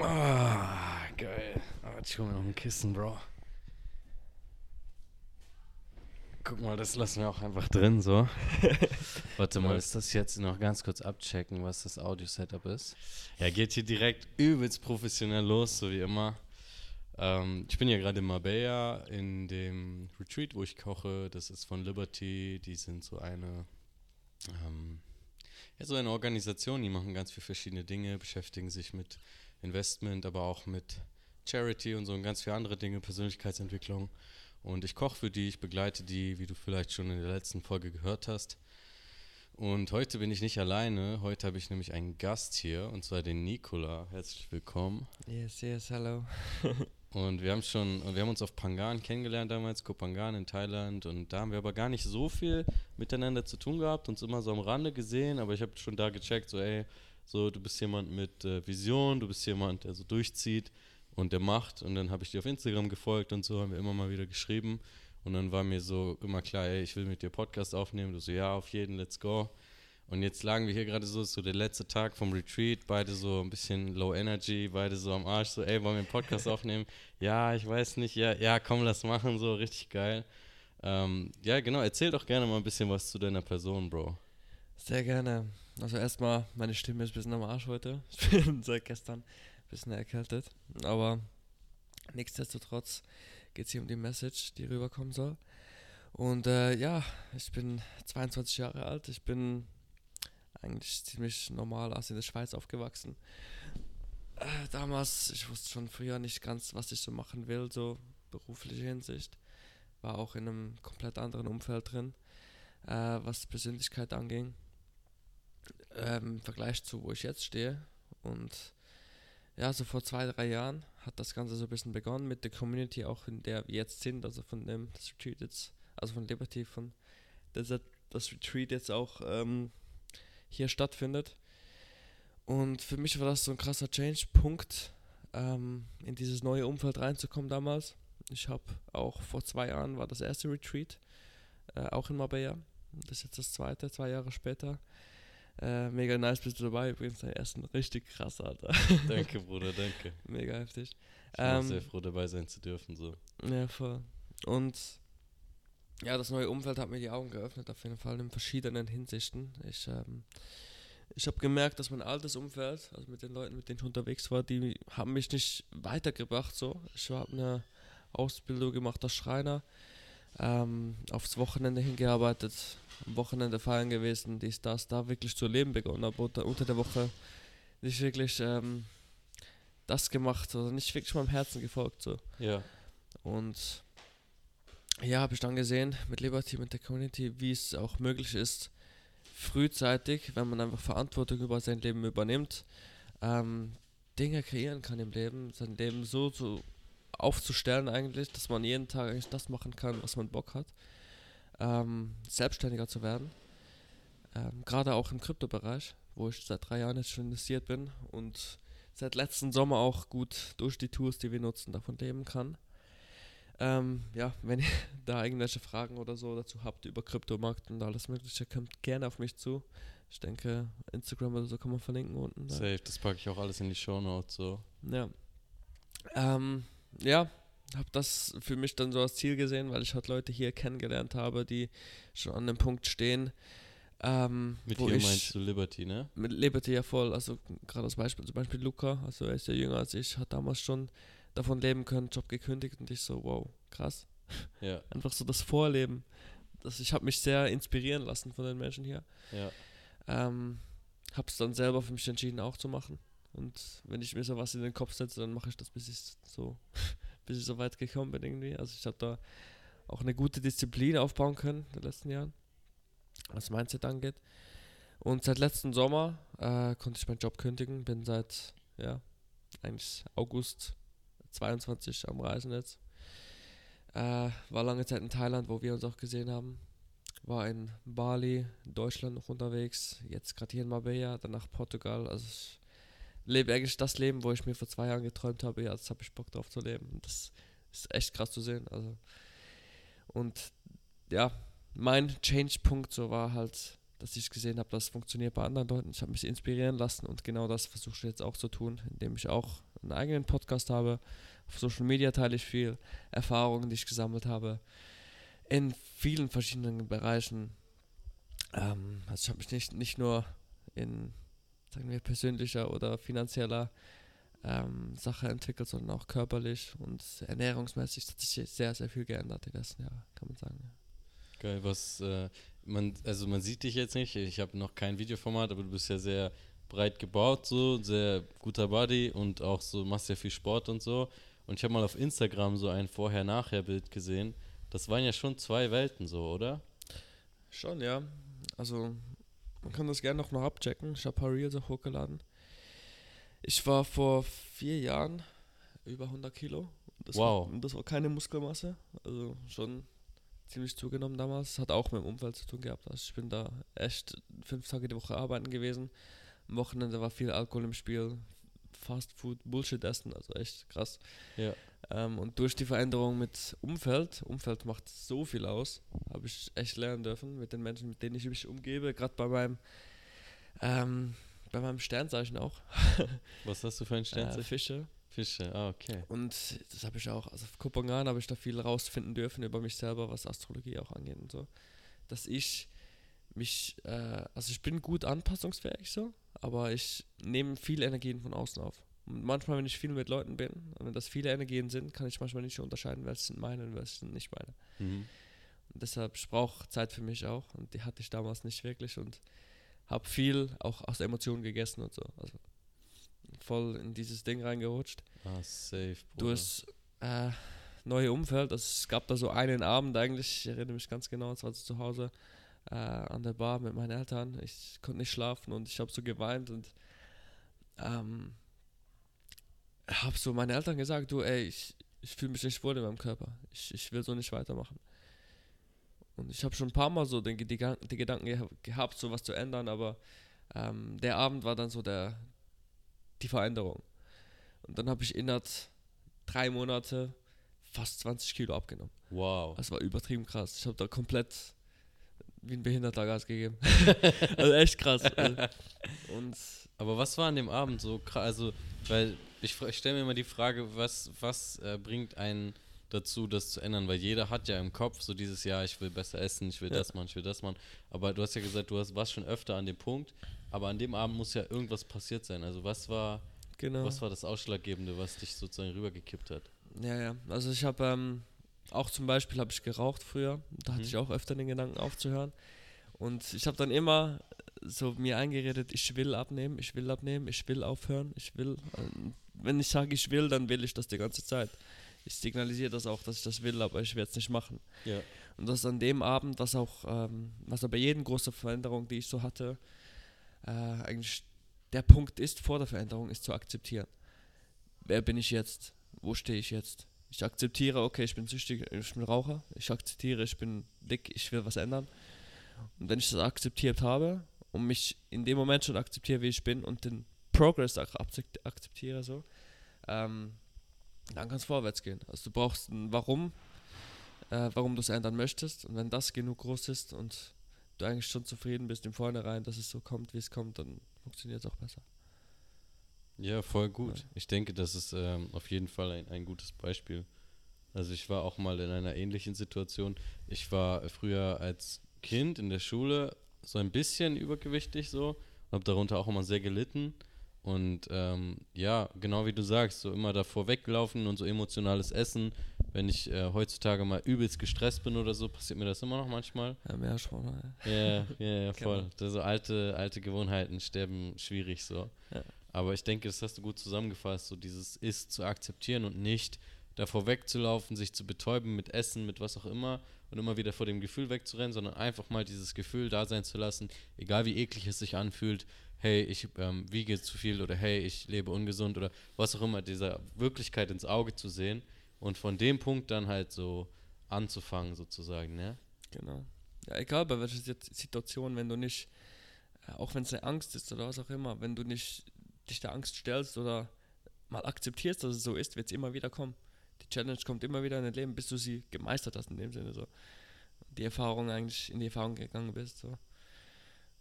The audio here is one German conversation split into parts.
Ah, geil. Aber ich hole mir noch ein Kissen, Bro. Guck mal, das lassen wir auch einfach drin, so. Warte mal, ist das jetzt noch ganz kurz abchecken, was das Audio-Setup ist? Ja, geht hier direkt übelst professionell los, so wie immer. Ähm, ich bin ja gerade in Marbella in dem Retreat, wo ich koche. Das ist von Liberty. Die sind so eine, ähm, ja, so eine Organisation, die machen ganz viele verschiedene Dinge, beschäftigen sich mit Investment, aber auch mit Charity und so und ganz viele andere Dinge, Persönlichkeitsentwicklung. Und ich koche für die, ich begleite die, wie du vielleicht schon in der letzten Folge gehört hast. Und heute bin ich nicht alleine. Heute habe ich nämlich einen Gast hier, und zwar den Nikola. Herzlich willkommen. Yes, yes, hallo. und wir haben schon, wir haben uns auf Pangan kennengelernt damals, Kopangan in Thailand. Und da haben wir aber gar nicht so viel miteinander zu tun gehabt, uns immer so am Rande gesehen. Aber ich habe schon da gecheckt, so ey, so du bist jemand mit äh, Vision, du bist jemand, der so durchzieht und der macht. Und dann habe ich dir auf Instagram gefolgt und so haben wir immer mal wieder geschrieben. Und dann war mir so immer klar, ey, ich will mit dir Podcast aufnehmen. Du so, ja, auf jeden, let's go. Und jetzt lagen wir hier gerade so, so der letzte Tag vom Retreat, beide so ein bisschen low energy, beide so am Arsch, so, ey, wollen wir einen Podcast aufnehmen? Ja, ich weiß nicht, ja, ja, komm, lass machen, so, richtig geil. Ähm, ja, genau, erzähl doch gerne mal ein bisschen was zu deiner Person, Bro. Sehr gerne. Also erstmal, meine Stimme ist ein bisschen am Arsch heute. Ich bin seit gestern bisschen erkältet. Aber nichtsdestotrotz geht es hier um die Message, die rüberkommen soll. Und äh, ja, ich bin 22 Jahre alt. Ich bin eigentlich ziemlich normal aus in der Schweiz aufgewachsen. Äh, damals, ich wusste schon früher nicht ganz, was ich so machen will, so berufliche Hinsicht. War auch in einem komplett anderen Umfeld drin, äh, was Persönlichkeit anging. Ähm, Im Vergleich zu wo ich jetzt stehe. Und ja, so vor zwei, drei Jahren hat das Ganze so ein bisschen begonnen mit der Community, auch in der wir jetzt sind, also von dem das Retreat jetzt, also von Liberty, von das, das Retreat jetzt auch ähm, hier stattfindet. Und für mich war das so ein krasser Change-Punkt, ähm, in dieses neue Umfeld reinzukommen damals. Ich habe auch vor zwei Jahren war das erste Retreat, äh, auch in Marbella. Das ist jetzt das zweite, zwei Jahre später. Äh, mega nice bist du dabei. Übrigens, dein ersten richtig krass, Alter. Danke, Bruder, danke. Mega heftig. Ich bin ähm, sehr froh, dabei sein zu dürfen. So. Ja, voll. Und ja, das neue Umfeld hat mir die Augen geöffnet, auf jeden Fall in verschiedenen Hinsichten. Ich, ähm, ich habe gemerkt, dass mein altes Umfeld, also mit den Leuten, mit denen ich unterwegs war, die haben mich nicht weitergebracht. So. Ich habe eine Ausbildung gemacht als Schreiner, ähm, aufs Wochenende hingearbeitet, am Wochenende feiern gewesen, dies, das, da wirklich zu leben begonnen habe unter, unter der Woche nicht wirklich ähm, das gemacht oder nicht wirklich meinem Herzen gefolgt. So. Ja. Und ja, habe ich dann gesehen mit Liberty, mit der Community, wie es auch möglich ist, frühzeitig, wenn man einfach Verantwortung über sein Leben übernimmt, ähm, Dinge kreieren kann im Leben, sein Leben so, so aufzustellen eigentlich, dass man jeden Tag eigentlich das machen kann, was man Bock hat ähm, selbstständiger zu werden. Ähm, Gerade auch im Kryptobereich, wo ich seit drei Jahren jetzt schon investiert bin und seit letzten Sommer auch gut durch die Tools, die wir nutzen, davon leben kann. Ähm, ja, wenn ihr da irgendwelche Fragen oder so dazu habt über Kryptomarkt und alles Mögliche, kommt gerne auf mich zu. Ich denke, Instagram oder so kann man verlinken unten. Safe, das packe ich auch alles in die Show Notes so. Ja. Ähm, ja, habe das für mich dann so als Ziel gesehen, weil ich halt Leute hier kennengelernt habe, die schon an dem Punkt stehen. Ähm, mit hier meinst du Liberty, ne? Mit Liberty ja voll. Also gerade als Beispiel, zum Beispiel Luca, also er ist ja jünger als ich, hat damals schon davon leben können, Job gekündigt und ich so, wow, krass. Ja. Einfach so das Vorleben. Das, ich habe mich sehr inspirieren lassen von den Menschen hier. Ja. Ähm, habe es dann selber für mich entschieden auch zu machen. Und wenn ich mir so was in den Kopf setze, dann mache ich das, bis ich so bis ich so weit gekommen bin irgendwie. Also ich habe da auch eine gute Disziplin aufbauen können in den letzten Jahren, was Mindset angeht. Und seit letzten Sommer äh, konnte ich meinen Job kündigen, bin seit, ja, eigentlich August 22 am Reisen jetzt. Äh, war lange Zeit in Thailand, wo wir uns auch gesehen haben. War in Bali, Deutschland noch unterwegs, jetzt gerade hier in Marbella, dann nach Portugal. Also ich lebe eigentlich das Leben, wo ich mir vor zwei Jahren geträumt habe. Ja, jetzt habe ich Bock drauf zu leben. Das ist echt krass zu sehen. Also und ja, mein Change-Punkt so war halt, dass ich gesehen habe, das funktioniert bei anderen Leuten. Ich habe mich inspirieren lassen und genau das versuche ich jetzt auch zu tun, indem ich auch einen eigenen Podcast habe. Auf Social Media teile ich viel Erfahrungen, die ich gesammelt habe. In vielen verschiedenen Bereichen. Ähm, also ich habe mich nicht, nicht nur in, sagen wir, persönlicher oder finanzieller ähm, Sache entwickelt, sondern auch körperlich und ernährungsmäßig hat sich sehr, sehr viel geändert die letzten Jahre, kann man sagen. Geil, was äh, man, also man sieht dich jetzt nicht, ich habe noch kein Videoformat, aber du bist ja sehr breit gebaut, so, sehr guter Body und auch so, machst ja viel Sport und so. Und ich habe mal auf Instagram so ein Vorher-Nachher-Bild gesehen. Das waren ja schon zwei Welten so, oder? Schon, ja. Also, man kann das gerne noch mal abchecken. Ich habe ein paar Reels auch hochgeladen. Ich war vor vier Jahren über 100 Kilo. Das wow. War, das war keine Muskelmasse. Also schon ziemlich zugenommen damals. Hat auch mit dem Umfeld zu tun gehabt. Also ich bin da echt fünf Tage die Woche arbeiten gewesen. Am Wochenende war viel Alkohol im Spiel, Fast Food, Bullshit essen, also echt krass. Ja. Ähm, und durch die Veränderung mit Umfeld, Umfeld macht so viel aus, habe ich echt lernen dürfen mit den Menschen, mit denen ich mich umgebe, gerade bei meinem ähm, bei meinem Sternzeichen auch. Was hast du für ein Sternzeichen? Äh, Fische. Fische, ah, okay. Und das habe ich auch, also auf Kopenhagen habe ich da viel rausfinden dürfen über mich selber, was Astrologie auch angeht und so. Dass ich mich, äh, also ich bin gut anpassungsfähig so, aber ich nehme viele Energien von außen auf. Und manchmal, wenn ich viel mit Leuten bin, und wenn das viele Energien sind, kann ich manchmal nicht unterscheiden, welche sind meine und welche sind nicht meine. Mhm. Und deshalb, ich brauche Zeit für mich auch und die hatte ich damals nicht wirklich und habe viel auch aus Emotionen gegessen und so. Also voll in dieses Ding reingerutscht. Ah, safe. Bruder. Du hast äh, neue Umfeld. Also es gab da so einen Abend eigentlich, ich erinnere mich ganz genau, es war zu Hause äh, an der Bar mit meinen Eltern. Ich konnte nicht schlafen und ich habe so geweint und ähm, habe so meine Eltern gesagt, du, ey, ich, ich fühle mich nicht wohl in meinem Körper. Ich, ich will so nicht weitermachen. Und ich habe schon ein paar Mal so den, die, die Gedanken gehabt, so was zu ändern, aber ähm, der Abend war dann so der, die Veränderung. Und dann habe ich innerhalb drei Monate fast 20 Kilo abgenommen. Wow. Das war übertrieben krass. Ich habe da komplett wie ein Behinderter Gas gegeben. also echt krass. Und Aber was war an dem Abend so krass? Also, weil ich, ich stelle mir immer die Frage, was, was äh, bringt einen dazu, das zu ändern, weil jeder hat ja im Kopf so dieses Jahr, ich will besser essen, ich will ja. das machen, ich will das machen. Aber du hast ja gesagt, du hast, warst schon öfter an dem Punkt, aber an dem Abend muss ja irgendwas passiert sein. Also was war, genau. was war das Ausschlaggebende, was dich sozusagen rübergekippt hat? Ja, ja. Also ich habe ähm, auch zum Beispiel habe ich geraucht früher. Da hatte mhm. ich auch öfter den Gedanken aufzuhören. Und ich habe dann immer so mir eingeredet, ich will abnehmen, ich will abnehmen, ich will aufhören, ich will. Ähm, wenn ich sage, ich will, dann will ich das die ganze Zeit ich signalisiere das auch, dass ich das will, aber ich werde es nicht machen. Ja. Und das an dem Abend, was auch, ähm, was aber jeden große Veränderung, die ich so hatte, äh, eigentlich der Punkt ist vor der Veränderung, ist zu akzeptieren. Wer bin ich jetzt? Wo stehe ich jetzt? Ich akzeptiere, okay, ich bin süchtig, ich bin Raucher. Ich akzeptiere, ich bin dick, ich will was ändern. Und wenn ich das akzeptiert habe und mich in dem Moment schon akzeptiere, wie ich bin und den Progress akzeptiere, so, ähm, dann kann es vorwärts gehen. Also du brauchst ein Warum, äh, warum du es ändern möchtest. Und wenn das genug groß ist und du eigentlich schon zufrieden bist im Vornherein, dass es so kommt, wie es kommt, dann funktioniert es auch besser. Ja, voll gut. Ja. Ich denke, das ist ähm, auf jeden Fall ein, ein gutes Beispiel. Also ich war auch mal in einer ähnlichen Situation. Ich war früher als Kind in der Schule so ein bisschen übergewichtig so und habe darunter auch immer sehr gelitten. Und ähm, ja, genau wie du sagst, so immer davor weglaufen und so emotionales Essen. Wenn ich äh, heutzutage mal übelst gestresst bin oder so, passiert mir das immer noch manchmal. Ja, mehr schon. Ja, ja, ja, voll. So alte, alte Gewohnheiten sterben schwierig so. Ja. Aber ich denke, das hast du gut zusammengefasst, so dieses Ist zu akzeptieren und nicht davor wegzulaufen, sich zu betäuben mit Essen, mit was auch immer und immer wieder vor dem Gefühl wegzurennen, sondern einfach mal dieses Gefühl da sein zu lassen, egal wie eklig es sich anfühlt, hey, ich ähm, wiege zu viel oder hey, ich lebe ungesund oder was auch immer, dieser Wirklichkeit ins Auge zu sehen und von dem Punkt dann halt so anzufangen sozusagen, ne? Genau. Ja, egal bei welcher Situation, wenn du nicht, äh, auch wenn es eine Angst ist oder was auch immer, wenn du nicht dich der Angst stellst oder mal akzeptierst, dass es so ist, wird es immer wieder kommen. Die Challenge kommt immer wieder in dein Leben, bis du sie gemeistert hast in dem Sinne so. Die Erfahrung eigentlich in die Erfahrung gegangen bist so.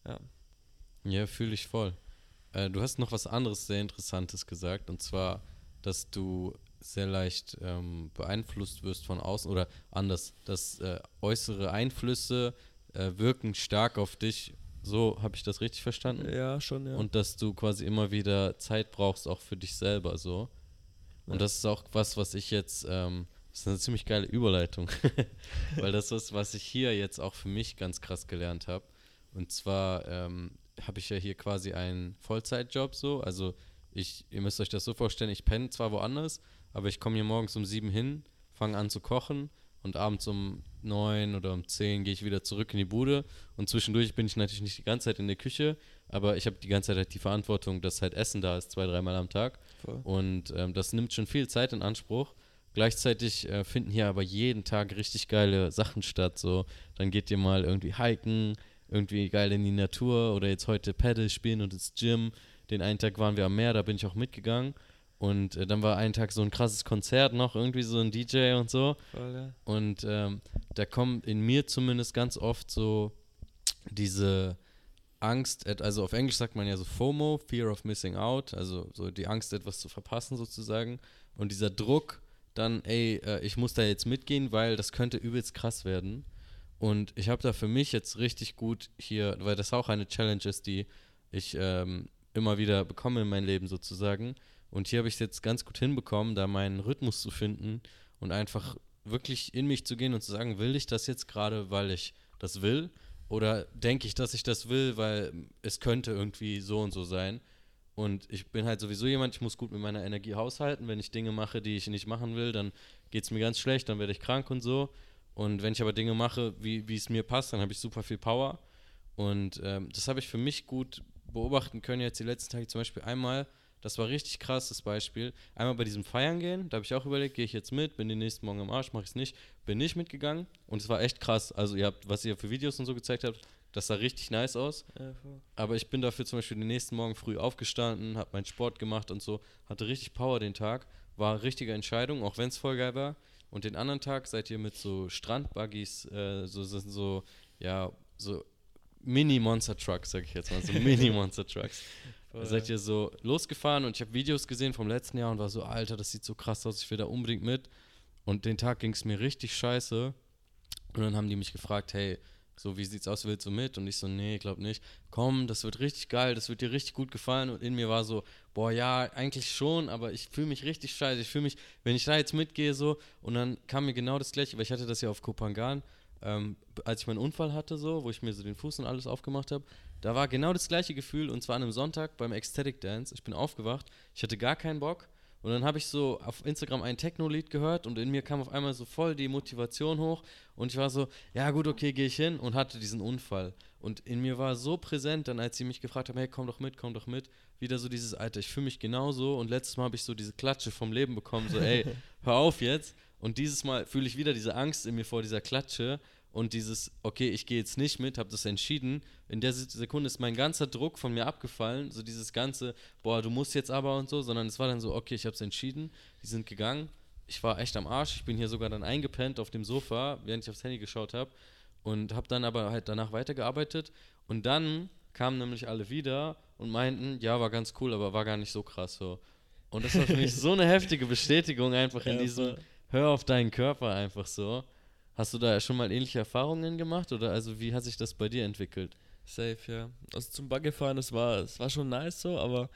Ja. Ja, fühle ich voll. Äh, du hast noch was anderes sehr Interessantes gesagt und zwar dass du sehr leicht ähm, beeinflusst wirst von außen oder anders, dass äh, äußere Einflüsse äh, wirken stark auf dich. So habe ich das richtig verstanden? Ja, schon, ja. Und dass du quasi immer wieder Zeit brauchst, auch für dich selber so. Und ja. das ist auch was, was ich jetzt, ähm, das ist eine ziemlich geile Überleitung, weil das ist, was ich hier jetzt auch für mich ganz krass gelernt habe. Und zwar ähm, habe ich ja hier quasi einen Vollzeitjob so, also ich, ihr müsst euch das so vorstellen, ich penne zwar woanders, aber ich komme hier morgens um sieben hin, fange an zu kochen und abends um neun oder um zehn gehe ich wieder zurück in die Bude und zwischendurch bin ich natürlich nicht die ganze Zeit in der Küche, aber ich habe die ganze Zeit halt die Verantwortung, dass halt Essen da ist, zwei, dreimal am Tag Voll. und ähm, das nimmt schon viel Zeit in Anspruch. Gleichzeitig äh, finden hier aber jeden Tag richtig geile Sachen statt, so dann geht ihr mal irgendwie hiken, irgendwie geil in die Natur oder jetzt heute Paddle spielen und ins Gym. Den einen Tag waren wir am Meer, da bin ich auch mitgegangen und äh, dann war ein Tag so ein krasses Konzert noch, irgendwie so ein DJ und so. Voll, ja. Und ähm, da kommt in mir zumindest ganz oft so diese Angst, also auf Englisch sagt man ja so FOMO, Fear of Missing Out, also so die Angst, etwas zu verpassen sozusagen. Und dieser Druck, dann, ey, äh, ich muss da jetzt mitgehen, weil das könnte übelst krass werden. Und ich habe da für mich jetzt richtig gut hier, weil das auch eine Challenge ist, die ich ähm, immer wieder bekomme in meinem Leben sozusagen und hier habe ich es jetzt ganz gut hinbekommen, da meinen Rhythmus zu finden und einfach wirklich in mich zu gehen und zu sagen, will ich das jetzt gerade, weil ich das will? Oder denke ich, dass ich das will, weil es könnte irgendwie so und so sein? Und ich bin halt sowieso jemand, ich muss gut mit meiner Energie haushalten. Wenn ich Dinge mache, die ich nicht machen will, dann geht es mir ganz schlecht, dann werde ich krank und so. Und wenn ich aber Dinge mache, wie, wie es mir passt, dann habe ich super viel Power. Und ähm, das habe ich für mich gut beobachten können jetzt die letzten Tage. Zum Beispiel einmal das war richtig krasses Beispiel. Einmal bei diesem Feiern gehen, da habe ich auch überlegt, gehe ich jetzt mit, bin den nächsten Morgen am Arsch, mache ich es nicht. Bin nicht mitgegangen und es war echt krass. Also ihr habt, was ihr für Videos und so gezeigt habt, das sah richtig nice aus. Aber ich bin dafür zum Beispiel den nächsten Morgen früh aufgestanden, habe meinen Sport gemacht und so, hatte richtig Power den Tag. War eine richtige Entscheidung, auch wenn es voll geil war. Und den anderen Tag seid ihr mit so Strandbuggies, äh, so sind so, ja, so Mini-Monster-Trucks, sag ich jetzt mal, so Mini-Monster-Trucks. Seid ihr so losgefahren und ich habe Videos gesehen vom letzten Jahr und war so, Alter, das sieht so krass aus, ich will da unbedingt mit. Und den Tag ging es mir richtig scheiße. Und dann haben die mich gefragt, hey, so, wie sieht's aus, willst du mit? Und ich so, nee, glaub nicht. Komm, das wird richtig geil, das wird dir richtig gut gefallen. Und in mir war so, boah, ja, eigentlich schon, aber ich fühle mich richtig scheiße. Ich fühle mich, wenn ich da jetzt mitgehe, so, und dann kam mir genau das gleiche, weil ich hatte das ja auf Kopangan, ähm, als ich meinen Unfall hatte, so, wo ich mir so den Fuß und alles aufgemacht habe, da war genau das gleiche Gefühl und zwar an einem Sonntag beim Ecstatic Dance. Ich bin aufgewacht, ich hatte gar keinen Bock und dann habe ich so auf Instagram ein Techno-Lied gehört und in mir kam auf einmal so voll die Motivation hoch und ich war so, ja gut, okay, gehe ich hin und hatte diesen Unfall. Und in mir war so präsent, dann als sie mich gefragt haben, hey, komm doch mit, komm doch mit, wieder so dieses, Alter, ich fühle mich genauso und letztes Mal habe ich so diese Klatsche vom Leben bekommen, so, ey, hör auf jetzt. Und dieses Mal fühle ich wieder diese Angst in mir vor dieser Klatsche und dieses, okay, ich gehe jetzt nicht mit, habe das entschieden. In der Sekunde ist mein ganzer Druck von mir abgefallen, so dieses ganze, boah, du musst jetzt aber und so, sondern es war dann so, okay, ich habe es entschieden, die sind gegangen. Ich war echt am Arsch, ich bin hier sogar dann eingepennt auf dem Sofa, während ich aufs Handy geschaut habe und habe dann aber halt danach weitergearbeitet und dann kamen nämlich alle wieder und meinten, ja, war ganz cool, aber war gar nicht so krass so. Und das war für mich so eine heftige Bestätigung einfach in diesem, hör auf deinen Körper einfach so. Hast du da schon mal ähnliche Erfahrungen gemacht oder also wie hat sich das bei dir entwickelt? Safe, ja. Also zum Baggefahren, das war, das war schon nice so, aber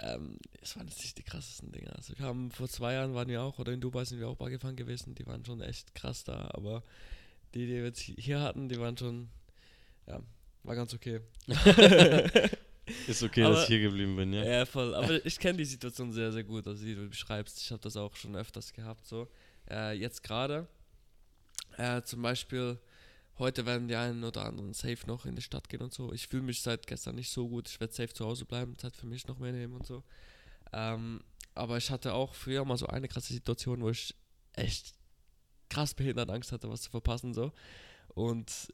ähm, es waren jetzt nicht die krassesten Dinge. Also wir haben vor zwei Jahren waren wir auch, oder in Dubai sind wir auch Baggefahren gewesen, die waren schon echt krass da, aber die, die wir jetzt hier hatten, die waren schon, ja, war ganz okay. Ist okay, aber, dass ich hier geblieben bin, ja? Ja, voll. Aber ich kenne die Situation sehr, sehr gut, also wie du beschreibst. Ich habe das auch schon öfters gehabt, so. Äh, jetzt gerade äh, zum Beispiel, heute werden die einen oder anderen safe noch in die Stadt gehen und so. Ich fühle mich seit gestern nicht so gut. Ich werde safe zu Hause bleiben, Zeit für mich noch mehr nehmen und so. Ähm, aber ich hatte auch früher mal so eine krasse Situation, wo ich echt krass behindert Angst hatte, was zu verpassen so. Und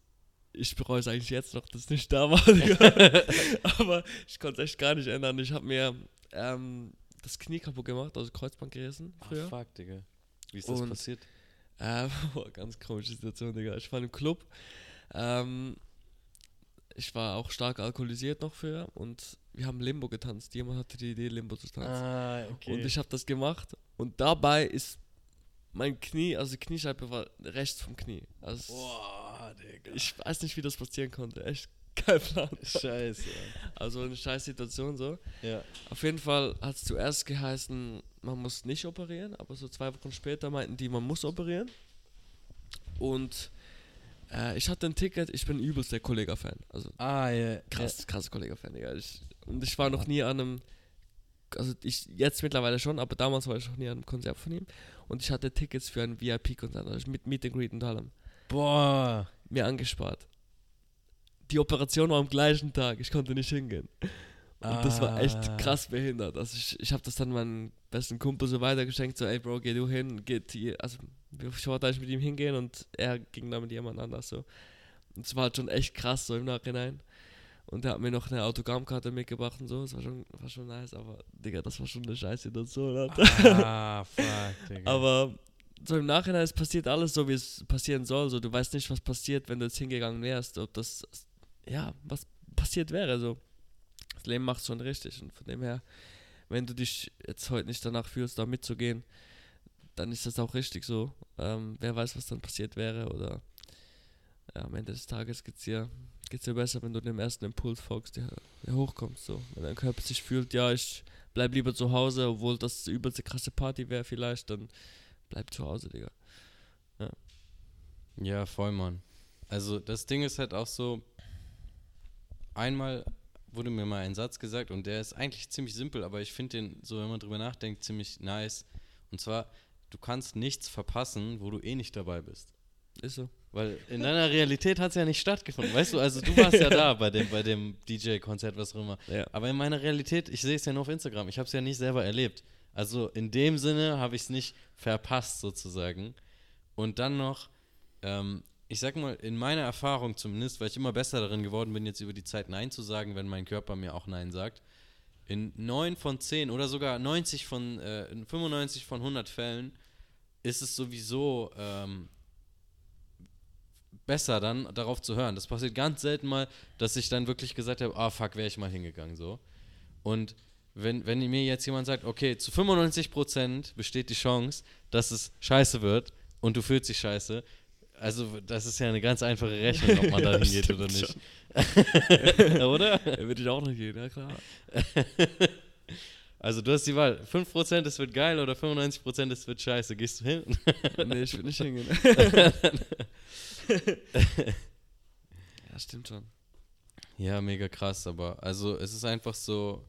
ich bereue es eigentlich jetzt noch, dass es nicht da war. aber ich konnte es echt gar nicht ändern. Ich habe mir ähm, das Knie kaputt gemacht, also Kreuzband gerissen früher. Ach fuck, Digga. Wie ist das und passiert? Äh, ganz komische Situation, Digga. Ich war im Club. Ähm, ich war auch stark alkoholisiert noch früher und wir haben Limbo getanzt. Jemand hatte die Idee, Limbo zu tanzen. Ah, okay. Und ich habe das gemacht und dabei ist mein Knie, also die Kniescheibe war rechts vom Knie. Also Boah, Digga. ich weiß nicht, wie das passieren konnte. Echt kein Plan. Scheiße. Also eine scheiß Situation so. Ja. Auf jeden Fall hat es zuerst geheißen, man muss nicht operieren, aber so zwei Wochen später meinten die, man muss operieren. Und äh, ich hatte ein Ticket, ich bin übelst der Kollega-Fan. Also Ah, ja. krass, krass Kollega-Fan, Digga. Ich, und ich war noch nie an einem, also ich jetzt mittlerweile schon, aber damals war ich noch nie an einem Konzert von ihm. Und ich hatte Tickets für ein VIP-Konzert, also mit Meet and Greet und allem, Boah. mir angespart. Die Operation war am gleichen Tag, ich konnte nicht hingehen. Und das war Ah. echt krass behindert. Also ich, ich habe das dann meinem besten Kumpel so weitergeschenkt, so ey Bro, geh du hin, geht hier, also ich wollte eigentlich mit ihm hingehen und er ging dann mit jemand anders so. Und es war halt schon echt krass so im Nachhinein. Und er hat mir noch eine Autogrammkarte mitgebracht und so, das war schon, war schon nice, aber Digga, das war schon eine scheiß Situation. Alter. Ah, fuck, Digga. Aber so im Nachhinein, es passiert alles so, wie es passieren soll. So, du weißt nicht, was passiert, wenn du jetzt hingegangen wärst, ob das, ja, was passiert wäre. So. Das Leben macht schon richtig. Und von dem her, wenn du dich jetzt heute nicht danach fühlst, da mitzugehen, dann ist das auch richtig so. Ähm, wer weiß, was dann passiert wäre. Oder ja, am Ende des Tages geht es dir, geht's dir besser, wenn du dem ersten Impuls folgst, der, der hochkommt. So. Wenn dein Körper sich fühlt, ja, ich bleib lieber zu Hause, obwohl das die übelste krasse Party wäre vielleicht, dann bleib zu Hause, Digga. Ja, voll, Mann. Also das Ding ist halt auch so, einmal wurde mir mal ein Satz gesagt und der ist eigentlich ziemlich simpel, aber ich finde den, so wenn man drüber nachdenkt, ziemlich nice. Und zwar, du kannst nichts verpassen, wo du eh nicht dabei bist. Ist so. Weil in deiner Realität hat es ja nicht stattgefunden. Weißt du, also du warst ja da bei dem, bei dem DJ-Konzert, was auch immer. Ja. Aber in meiner Realität, ich sehe es ja nur auf Instagram. Ich habe es ja nicht selber erlebt. Also in dem Sinne habe ich es nicht verpasst sozusagen. Und dann noch, ähm, ich sag mal, in meiner Erfahrung zumindest, weil ich immer besser darin geworden bin, jetzt über die Zeit Nein zu sagen, wenn mein Körper mir auch Nein sagt. In 9 von 10 oder sogar 90 von, äh, in 95 von 100 Fällen ist es sowieso ähm, besser dann darauf zu hören. Das passiert ganz selten mal, dass ich dann wirklich gesagt habe, ah fuck, wäre ich mal hingegangen so. Und wenn, wenn mir jetzt jemand sagt, okay, zu 95% besteht die Chance, dass es scheiße wird und du fühlst dich scheiße, also das ist ja eine ganz einfache Rechnung, ob man da Ja, hingeht oder nicht. oder? Ja, würde ich auch noch gehen, ja klar. Also du hast die Wahl, 5% es wird geil oder 95% es wird scheiße. Gehst du hin? nee, ich würde nicht hingehen. ja, stimmt schon. Ja, mega krass, aber also es ist einfach so,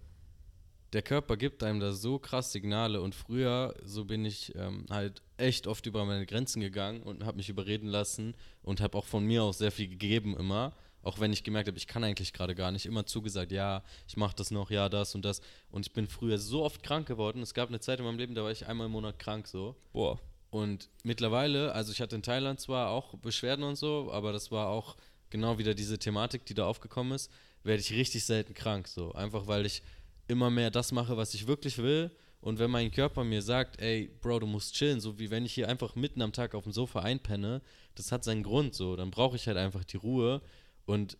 der Körper gibt einem da so krass Signale und früher, so bin ich ähm, halt echt oft über meine Grenzen gegangen und habe mich überreden lassen und habe auch von mir aus sehr viel gegeben immer, auch wenn ich gemerkt habe, ich kann eigentlich gerade gar nicht, immer zugesagt, ja, ich mache das noch, ja, das und das und ich bin früher so oft krank geworden, es gab eine Zeit in meinem Leben, da war ich einmal im Monat krank so Boah. und mittlerweile, also ich hatte in Thailand zwar auch Beschwerden und so, aber das war auch genau wieder diese Thematik, die da aufgekommen ist, werde ich richtig selten krank. So. Einfach weil ich immer mehr das mache, was ich wirklich will. Und wenn mein Körper mir sagt, ey, Bro, du musst chillen, so wie wenn ich hier einfach mitten am Tag auf dem Sofa einpenne, das hat seinen Grund so. Dann brauche ich halt einfach die Ruhe. Und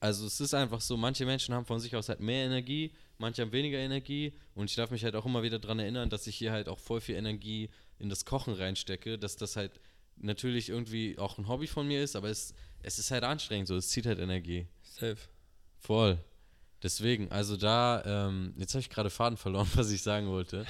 also es ist einfach so, manche Menschen haben von sich aus halt mehr Energie, manche haben weniger Energie. Und ich darf mich halt auch immer wieder daran erinnern, dass ich hier halt auch voll viel Energie in das Kochen reinstecke, dass das halt natürlich irgendwie auch ein Hobby von mir ist, aber es, es ist halt anstrengend so, es zieht halt Energie. Safe. Voll. Deswegen, also da, ähm, jetzt habe ich gerade Faden verloren, was ich sagen wollte.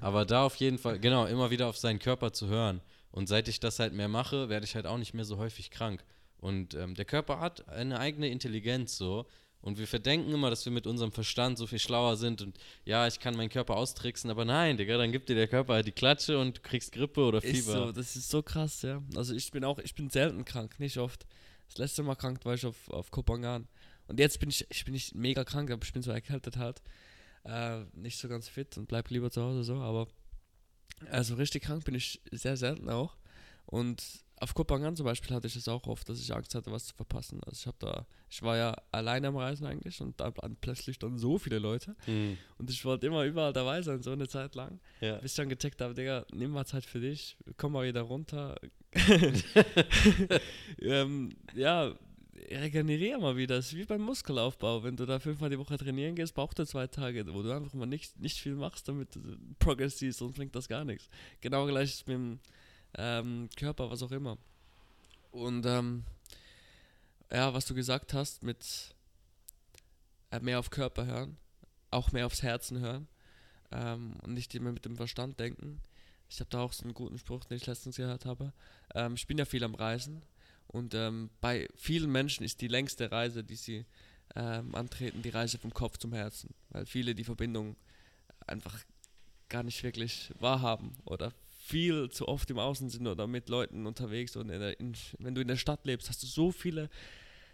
Aber da auf jeden Fall, genau, immer wieder auf seinen Körper zu hören. Und seit ich das halt mehr mache, werde ich halt auch nicht mehr so häufig krank. Und ähm, der Körper hat eine eigene Intelligenz so. Und wir verdenken immer, dass wir mit unserem Verstand so viel schlauer sind und ja, ich kann meinen Körper austricksen, aber nein, Digga, dann gibt dir der Körper halt die Klatsche und du kriegst Grippe oder Fieber. Ist so, das ist so krass, ja. Also ich bin auch, ich bin selten krank, nicht oft. Das letzte Mal krank war ich auf, auf Kopangan. Und jetzt bin ich, ich bin nicht mega krank, aber ich bin so erkältet halt. Äh, nicht so ganz fit und bleib lieber zu Hause so, aber also richtig krank bin ich sehr selten auch. Und auf Kopangan zum Beispiel hatte ich es auch oft, dass ich Angst hatte, was zu verpassen. Also ich habe da, ich war ja alleine am Reisen eigentlich und da waren plötzlich dann so viele Leute Hm, und ich wollte immer überall dabei sein, so eine Zeit lang. ja. Bis ich dann gecheckt habe, Digga, nimm mal Zeit für dich, komm mal wieder runter. ähm, ja, regeneriere mal wieder. Das ist wie beim Muskelaufbau. Wenn du da fünfmal die Woche trainieren gehst, braucht er zwei Tage, wo du einfach mal nicht, nicht viel machst, damit du Progress siehst, sonst bringt das gar nichts. Genau gleich mit dem ähm, Körper, was auch immer. Und ähm, ja, was du gesagt hast, mit äh, mehr auf Körper hören, auch mehr aufs Herzen hören ähm, und nicht immer mit dem Verstand denken. Ich habe da auch so einen guten Spruch, den ich letztens gehört habe. Ähm, ich bin ja viel am Reisen und ähm, bei vielen Menschen ist die längste Reise, die sie ähm, antreten, die Reise vom Kopf zum Herzen, weil viele die Verbindung einfach gar nicht wirklich wahrhaben oder viel zu oft im Außen sind oder mit Leuten unterwegs und in der, in, wenn du in der Stadt lebst, hast du so viele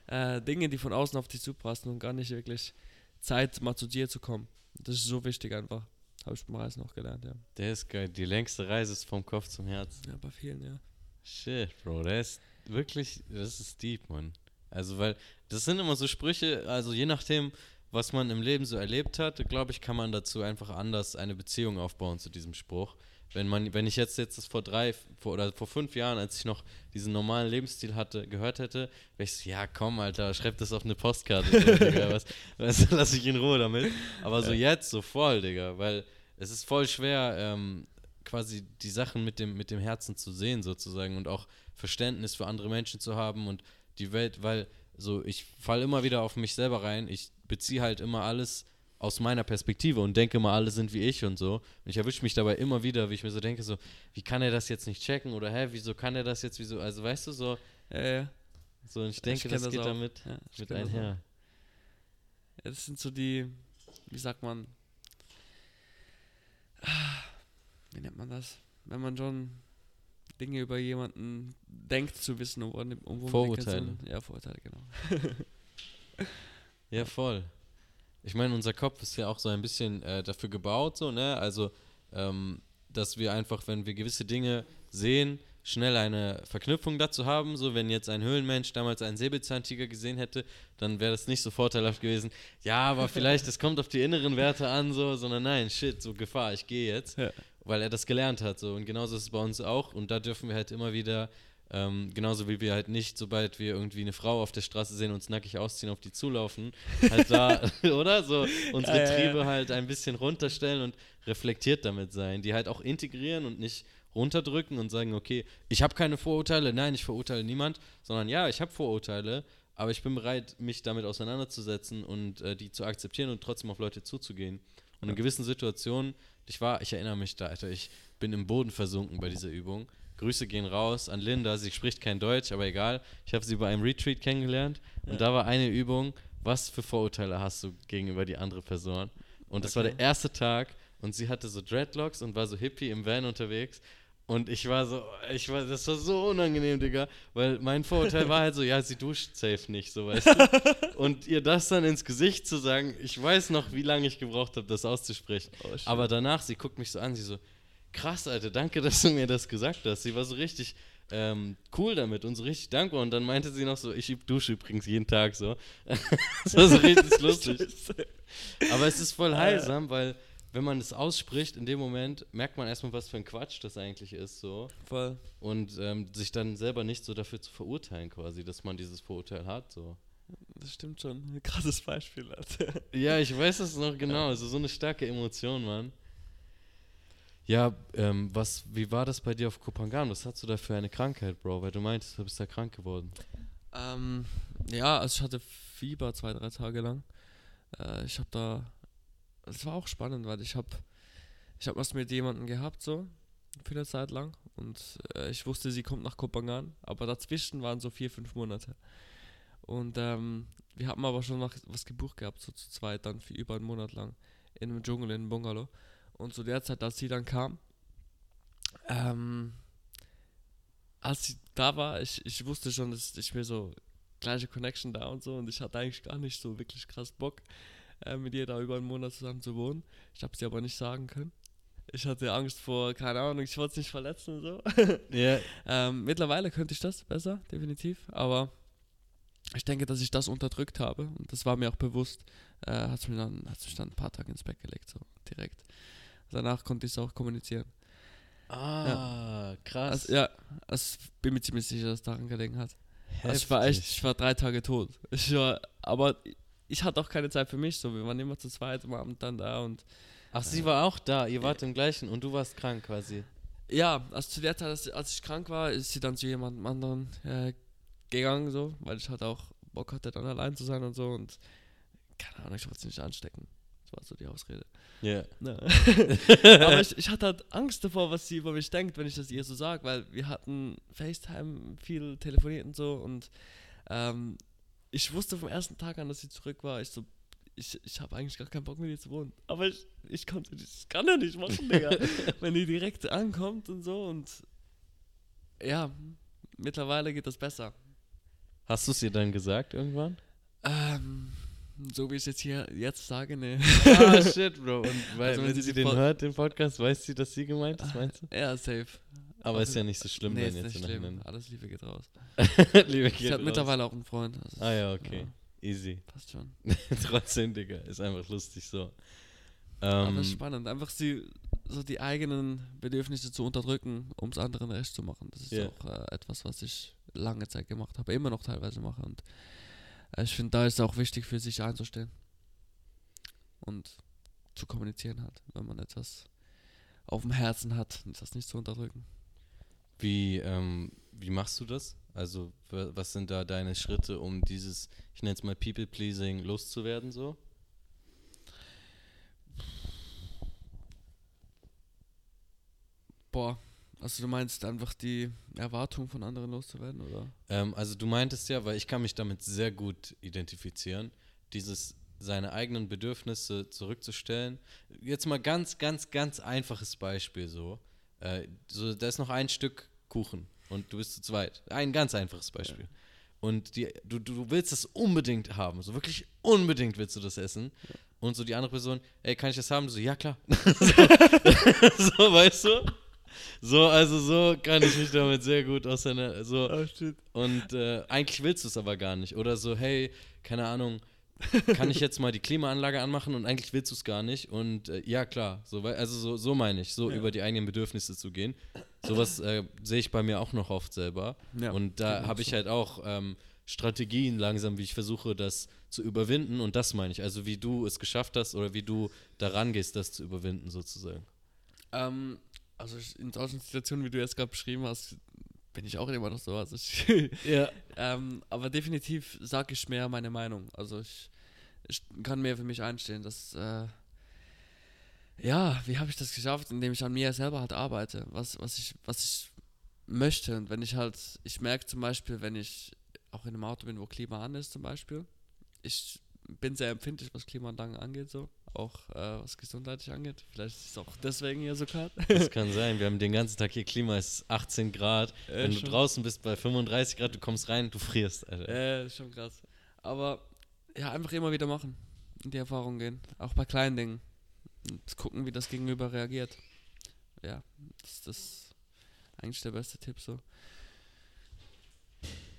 äh, Dinge, die von außen auf dich zupassen und gar nicht wirklich Zeit, mal zu dir zu kommen. Das ist so wichtig einfach. Habe ich beim Reisen auch gelernt, ja. Der ist geil. Die längste Reise ist vom Kopf zum Herzen. Ja, bei vielen, ja. Shit, Bro, der ist wirklich, das ist deep, Mann. Also, weil, das sind immer so Sprüche, also je nachdem, was man im Leben so erlebt hat, glaube ich, kann man dazu einfach anders eine Beziehung aufbauen zu diesem Spruch. Wenn man, wenn ich jetzt jetzt das vor drei vor, oder vor fünf Jahren, als ich noch diesen normalen Lebensstil hatte, gehört hätte, wäre ich so, ja komm, Alter, schreib das auf eine Postkarte, Digga, was, was lass ich in Ruhe damit. Aber so ja. jetzt, so voll, Digga, weil es ist voll schwer, ähm, quasi die Sachen mit dem, mit dem Herzen zu sehen, sozusagen, und auch Verständnis für andere Menschen zu haben und die Welt, weil so, ich falle immer wieder auf mich selber rein, ich beziehe halt immer alles aus meiner Perspektive und denke mal, alle sind wie ich und so. Und ich erwische mich dabei immer wieder, wie ich mir so denke, so, wie kann er das jetzt nicht checken oder hä, wieso kann er das jetzt, wieso, also weißt du, so. Ja, ja. So, und ich denke, ich das, das, geht auch. damit ja, mit einher. Ja, das sind so die, wie sagt man, wie nennt man das? Wenn man schon Dinge über jemanden denkt zu wissen, um, um Vorurteile. Ja, Vorurteile, genau. ja, voll. Ich meine, unser Kopf ist ja auch so ein bisschen äh, dafür gebaut, so, ne? Also, ähm, dass wir einfach, wenn wir gewisse Dinge sehen, schnell eine Verknüpfung dazu haben. So, wenn jetzt ein Höhlenmensch damals einen Säbelzahntiger gesehen hätte, dann wäre das nicht so vorteilhaft gewesen. Ja, aber vielleicht, es kommt auf die inneren Werte an, so, sondern nein, shit, so Gefahr, ich gehe jetzt. Ja. Weil er das gelernt hat. So. Und genauso ist es bei uns auch. Und da dürfen wir halt immer wieder ähm, genauso wie wir halt nicht, sobald wir irgendwie eine Frau auf der Straße sehen, uns nackig ausziehen, auf die zulaufen, halt da, oder? So unsere ja, Triebe ja. halt ein bisschen runterstellen und reflektiert damit sein, die halt auch integrieren und nicht runterdrücken und sagen, okay, ich habe keine Vorurteile, nein, ich verurteile niemand, sondern ja, ich habe Vorurteile, aber ich bin bereit, mich damit auseinanderzusetzen und äh, die zu akzeptieren und trotzdem auf Leute zuzugehen. Und in gewissen Situationen, ich war, ich erinnere mich da, Alter, ich bin im Boden versunken bei dieser Übung Grüße gehen raus an Linda. Sie spricht kein Deutsch, aber egal. Ich habe sie bei einem Retreat kennengelernt und ja. da war eine Übung, was für Vorurteile hast du gegenüber die andere Person? Und das okay. war der erste Tag und sie hatte so Dreadlocks und war so hippie im Van unterwegs. Und ich war so, ich war, das war so unangenehm, Digga, weil mein Vorurteil war halt so, ja, sie duscht safe nicht, so weißt du. Und ihr das dann ins Gesicht zu sagen, ich weiß noch, wie lange ich gebraucht habe, das auszusprechen. Oh, aber danach, sie guckt mich so an, sie so, krass, Alter, danke, dass du mir das gesagt hast. Sie war so richtig ähm, cool damit und so richtig dankbar. Und dann meinte sie noch so, ich dusche übrigens jeden Tag so. das war so richtig lustig. Aber es ist voll heilsam, weil wenn man es ausspricht, in dem Moment merkt man erstmal, was für ein Quatsch das eigentlich ist. So. Voll. Und ähm, sich dann selber nicht so dafür zu verurteilen, quasi, dass man dieses Vorurteil hat. So. Das stimmt schon. Ein krasses Beispiel. Alter. ja, ich weiß es noch genau. Also so eine starke Emotion, Mann. Ja, ähm, was, wie war das bei dir auf Kopangan? Was hast du da für eine Krankheit, Bro? Weil du meintest, du bist da krank geworden. Ähm, ja, also ich hatte Fieber zwei, drei Tage lang. Äh, ich habe da, es war auch spannend, weil ich habe, ich habe was mit jemandem gehabt so für eine Zeit lang und äh, ich wusste, sie kommt nach Kopangan, aber dazwischen waren so vier, fünf Monate. Und ähm, wir haben aber schon was gebucht gehabt, so zu zweit dann für über einen Monat lang in einem Dschungel in einem Bungalow. Und zu der Zeit, als sie dann kam, ähm, als sie da war, ich, ich wusste schon, dass ich mir so gleiche Connection da und so und ich hatte eigentlich gar nicht so wirklich krass Bock, äh, mit ihr da über einen Monat zusammen zu wohnen. Ich habe sie aber nicht sagen können. Ich hatte Angst vor, keine Ahnung, ich wollte es nicht verletzen und so. Yeah. ähm, mittlerweile könnte ich das besser, definitiv, aber ich denke, dass ich das unterdrückt habe und das war mir auch bewusst. Äh, hat es mich dann, mich dann ein paar Tage ins Bett gelegt, so direkt. Danach konnte ich es auch kommunizieren. Ah, ja. krass. Also, ja, also bin mir ziemlich sicher, dass es daran gelegen hat. Also ich war echt, ich war drei Tage tot. Ich war, aber ich hatte auch keine Zeit für mich, so wir waren immer zu zweit am Abend dann da und. Ach, sie war auch da, ihr wart im gleichen und du warst krank quasi. Ja, also zu der Zeit, als ich krank war, ist sie dann zu jemandem anderen äh, gegangen, so, weil ich halt auch Bock hatte, dann allein zu sein und so und keine Ahnung, ich wollte sie nicht anstecken. Das war so die Ausrede. Yeah. Ja. Aber ich, ich hatte halt Angst davor, was sie über mich denkt, wenn ich das ihr so sage, weil wir hatten FaceTime viel telefoniert und so und ähm, ich wusste vom ersten Tag an, dass sie zurück war, ich so, ich, ich habe eigentlich gar keinen Bock mit ihr zu wohnen. Aber ich, ich konnte, ich kann ja nicht machen, Digga. wenn die direkt ankommt und so und ja, mittlerweile geht das besser. Hast du es ihr dann gesagt irgendwann? Ähm, so wie ich es jetzt hier jetzt sage, ne. Ah, shit, Bro. Und weil, also, wenn, wenn sie den hört, den Podcast, weiß sie, dass sie gemeint ist, meinst du? Ja, safe. Aber ist ja nicht so schlimm, nee, wenn jetzt nicht schlimm. Alles Liebe geht raus. Liebe geht ich habe mittlerweile auch einen Freund. Also ah ja, okay. Ja. Easy. Passt schon. Trotzdem, Digga, ist einfach lustig so. Ähm, Aber spannend, einfach sie, so die eigenen Bedürfnisse zu unterdrücken, um es anderen recht zu machen. Das ist yeah. auch äh, etwas, was ich lange Zeit gemacht habe, immer noch teilweise mache. Und äh, ich finde, da ist es auch wichtig, für sich einzustehen und zu kommunizieren hat, wenn man etwas auf dem Herzen hat, das nicht zu unterdrücken. Wie, ähm, wie machst du das? Also, was sind da deine Schritte, um dieses, ich nenne es mal People-Pleasing, loszuwerden so? Boah, also du meinst einfach die Erwartung von anderen loszuwerden, oder? Ähm, also du meintest ja, weil ich kann mich damit sehr gut identifizieren, dieses seine eigenen Bedürfnisse zurückzustellen. Jetzt mal ganz, ganz, ganz einfaches Beispiel so. Äh, so, da ist noch ein Stück Kuchen und du bist zu zweit. Ein ganz einfaches Beispiel. Ja. Und die, du, du willst das unbedingt haben, so wirklich unbedingt willst du das essen. Ja. Und so die andere Person, ey, kann ich das haben? So, ja klar. so, so, weißt du? So, also so kann ich mich damit sehr gut auseinander. So. Oh, und äh, eigentlich willst du es aber gar nicht. Oder so, hey, keine Ahnung, kann ich jetzt mal die Klimaanlage anmachen und eigentlich willst du es gar nicht. Und äh, ja, klar, so, also so, so meine ich, so ja. über die eigenen Bedürfnisse zu gehen. Sowas äh, sehe ich bei mir auch noch oft selber. Ja, und da habe ich halt auch ähm, Strategien langsam, wie ich versuche, das zu überwinden. Und das meine ich. Also wie du es geschafft hast oder wie du daran gehst, das zu überwinden, sozusagen. Ähm, also in solchen Situationen, wie du jetzt gerade beschrieben hast, bin ich auch immer noch so. Also ich ja. ähm, aber definitiv sage ich mehr meine Meinung. Also ich, ich kann mehr für mich einstellen, dass äh, ja, wie habe ich das geschafft, indem ich an mir selber halt arbeite, was, was ich, was ich möchte. Und wenn ich halt, ich merke zum Beispiel, wenn ich auch in einem Auto bin, wo Klima an ist, zum Beispiel, ich bin sehr empfindlich, was Klimaanlagen angeht, so auch äh, was gesundheitlich angeht. Vielleicht ist es auch deswegen hier so kalt. Das kann sein. Wir haben den ganzen Tag hier Klima, es ist 18 Grad. Äh, Wenn du draußen bist bei 35 Grad, du kommst rein, du frierst. Alter. Äh, schon krass. Aber ja, einfach immer wieder machen. In die Erfahrung gehen. Auch bei kleinen Dingen. Und gucken, wie das Gegenüber reagiert. Ja, das ist das eigentlich der beste Tipp so.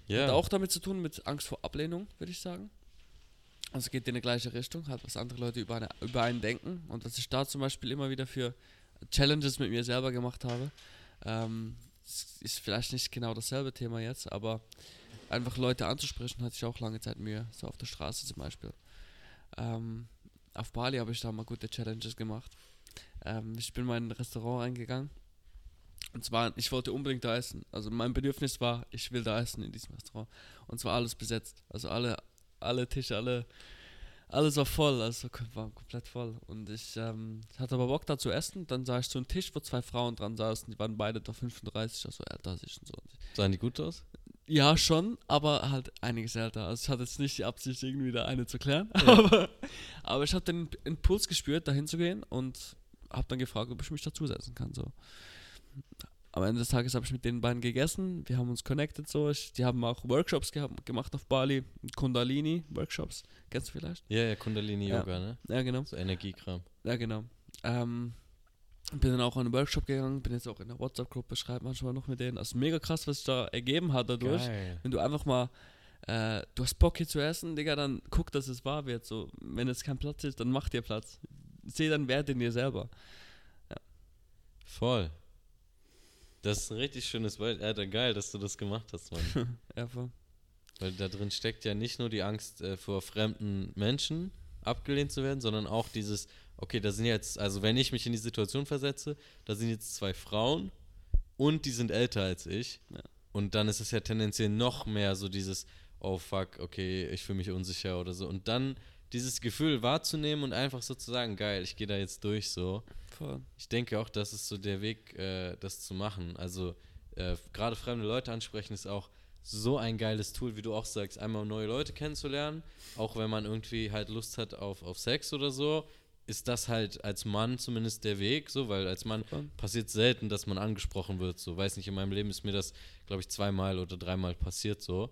Ja. Hat auch damit zu tun mit Angst vor Ablehnung, würde ich sagen. Also geht in die gleiche Richtung, halt was andere Leute über, eine, über einen denken. Und was ich da zum Beispiel immer wieder für Challenges mit mir selber gemacht habe, ähm, ist vielleicht nicht genau dasselbe Thema jetzt, aber einfach Leute anzusprechen, hatte ich auch lange Zeit Mühe, so auf der Straße zum Beispiel. Ähm, auf Bali habe ich da mal gute Challenges gemacht. Ähm, ich bin mal in ein Restaurant reingegangen. Und zwar, ich wollte unbedingt da essen. Also mein Bedürfnis war, ich will da essen in diesem Restaurant. Und zwar alles besetzt. Also alle alle Tische, alle, alles war voll, also war komplett voll. Und ich ähm, hatte aber Bock da zu essen. Dann sah ich so einen Tisch, wo zwei Frauen dran saßen, die waren beide da 35, also älter als ich und so. Sahen die gut aus? Ja, schon, aber halt einiges älter. Also ich hatte jetzt nicht die Absicht, irgendwie da eine zu klären. Ja. Aber, aber ich habe den Impuls gespürt, da hinzugehen und habe dann gefragt, ob ich mich dazusetzen kann. So am Ende des Tages habe ich mit den beiden gegessen. Wir haben uns connected so. Ich, die haben auch Workshops gehabt, gemacht auf Bali. Kundalini Workshops. Kennst du vielleicht? Ja, ja, Kundalini Yoga, ja. ne? Ja, genau. So Energiekram. Ja, genau. Ähm, bin dann auch an einen Workshop gegangen, bin jetzt auch in der WhatsApp-Gruppe, schreibe manchmal noch mit denen. Also mega krass, was sich da ergeben hat dadurch. Geil. Wenn du einfach mal, äh, du hast Bock hier zu essen, Digga, dann guck, dass es wahr wird. So, wenn jetzt kein Platz ist, dann mach dir Platz. Seh dann Wert in dir selber. Ja. Voll. Das ist ein richtig schönes Bild. Alter, geil, dass du das gemacht hast, Mann. ja, voll. Weil da drin steckt ja nicht nur die Angst äh, vor fremden Menschen abgelehnt zu werden, sondern auch dieses, okay, da sind jetzt, also wenn ich mich in die Situation versetze, da sind jetzt zwei Frauen und die sind älter als ich. Ja. Und dann ist es ja tendenziell noch mehr so dieses, oh fuck, okay, ich fühle mich unsicher oder so. Und dann dieses Gefühl wahrzunehmen und einfach so zu sagen, geil, ich gehe da jetzt durch so. Voll. Ich denke auch, das ist so der Weg, äh, das zu machen. Also äh, gerade fremde Leute ansprechen ist auch so ein geiles Tool, wie du auch sagst, einmal neue Leute kennenzulernen, auch wenn man irgendwie halt Lust hat auf, auf Sex oder so, ist das halt als Mann zumindest der Weg, so, weil als Mann passiert selten, dass man angesprochen wird, so, weiß nicht, in meinem Leben ist mir das, glaube ich, zweimal oder dreimal passiert, so,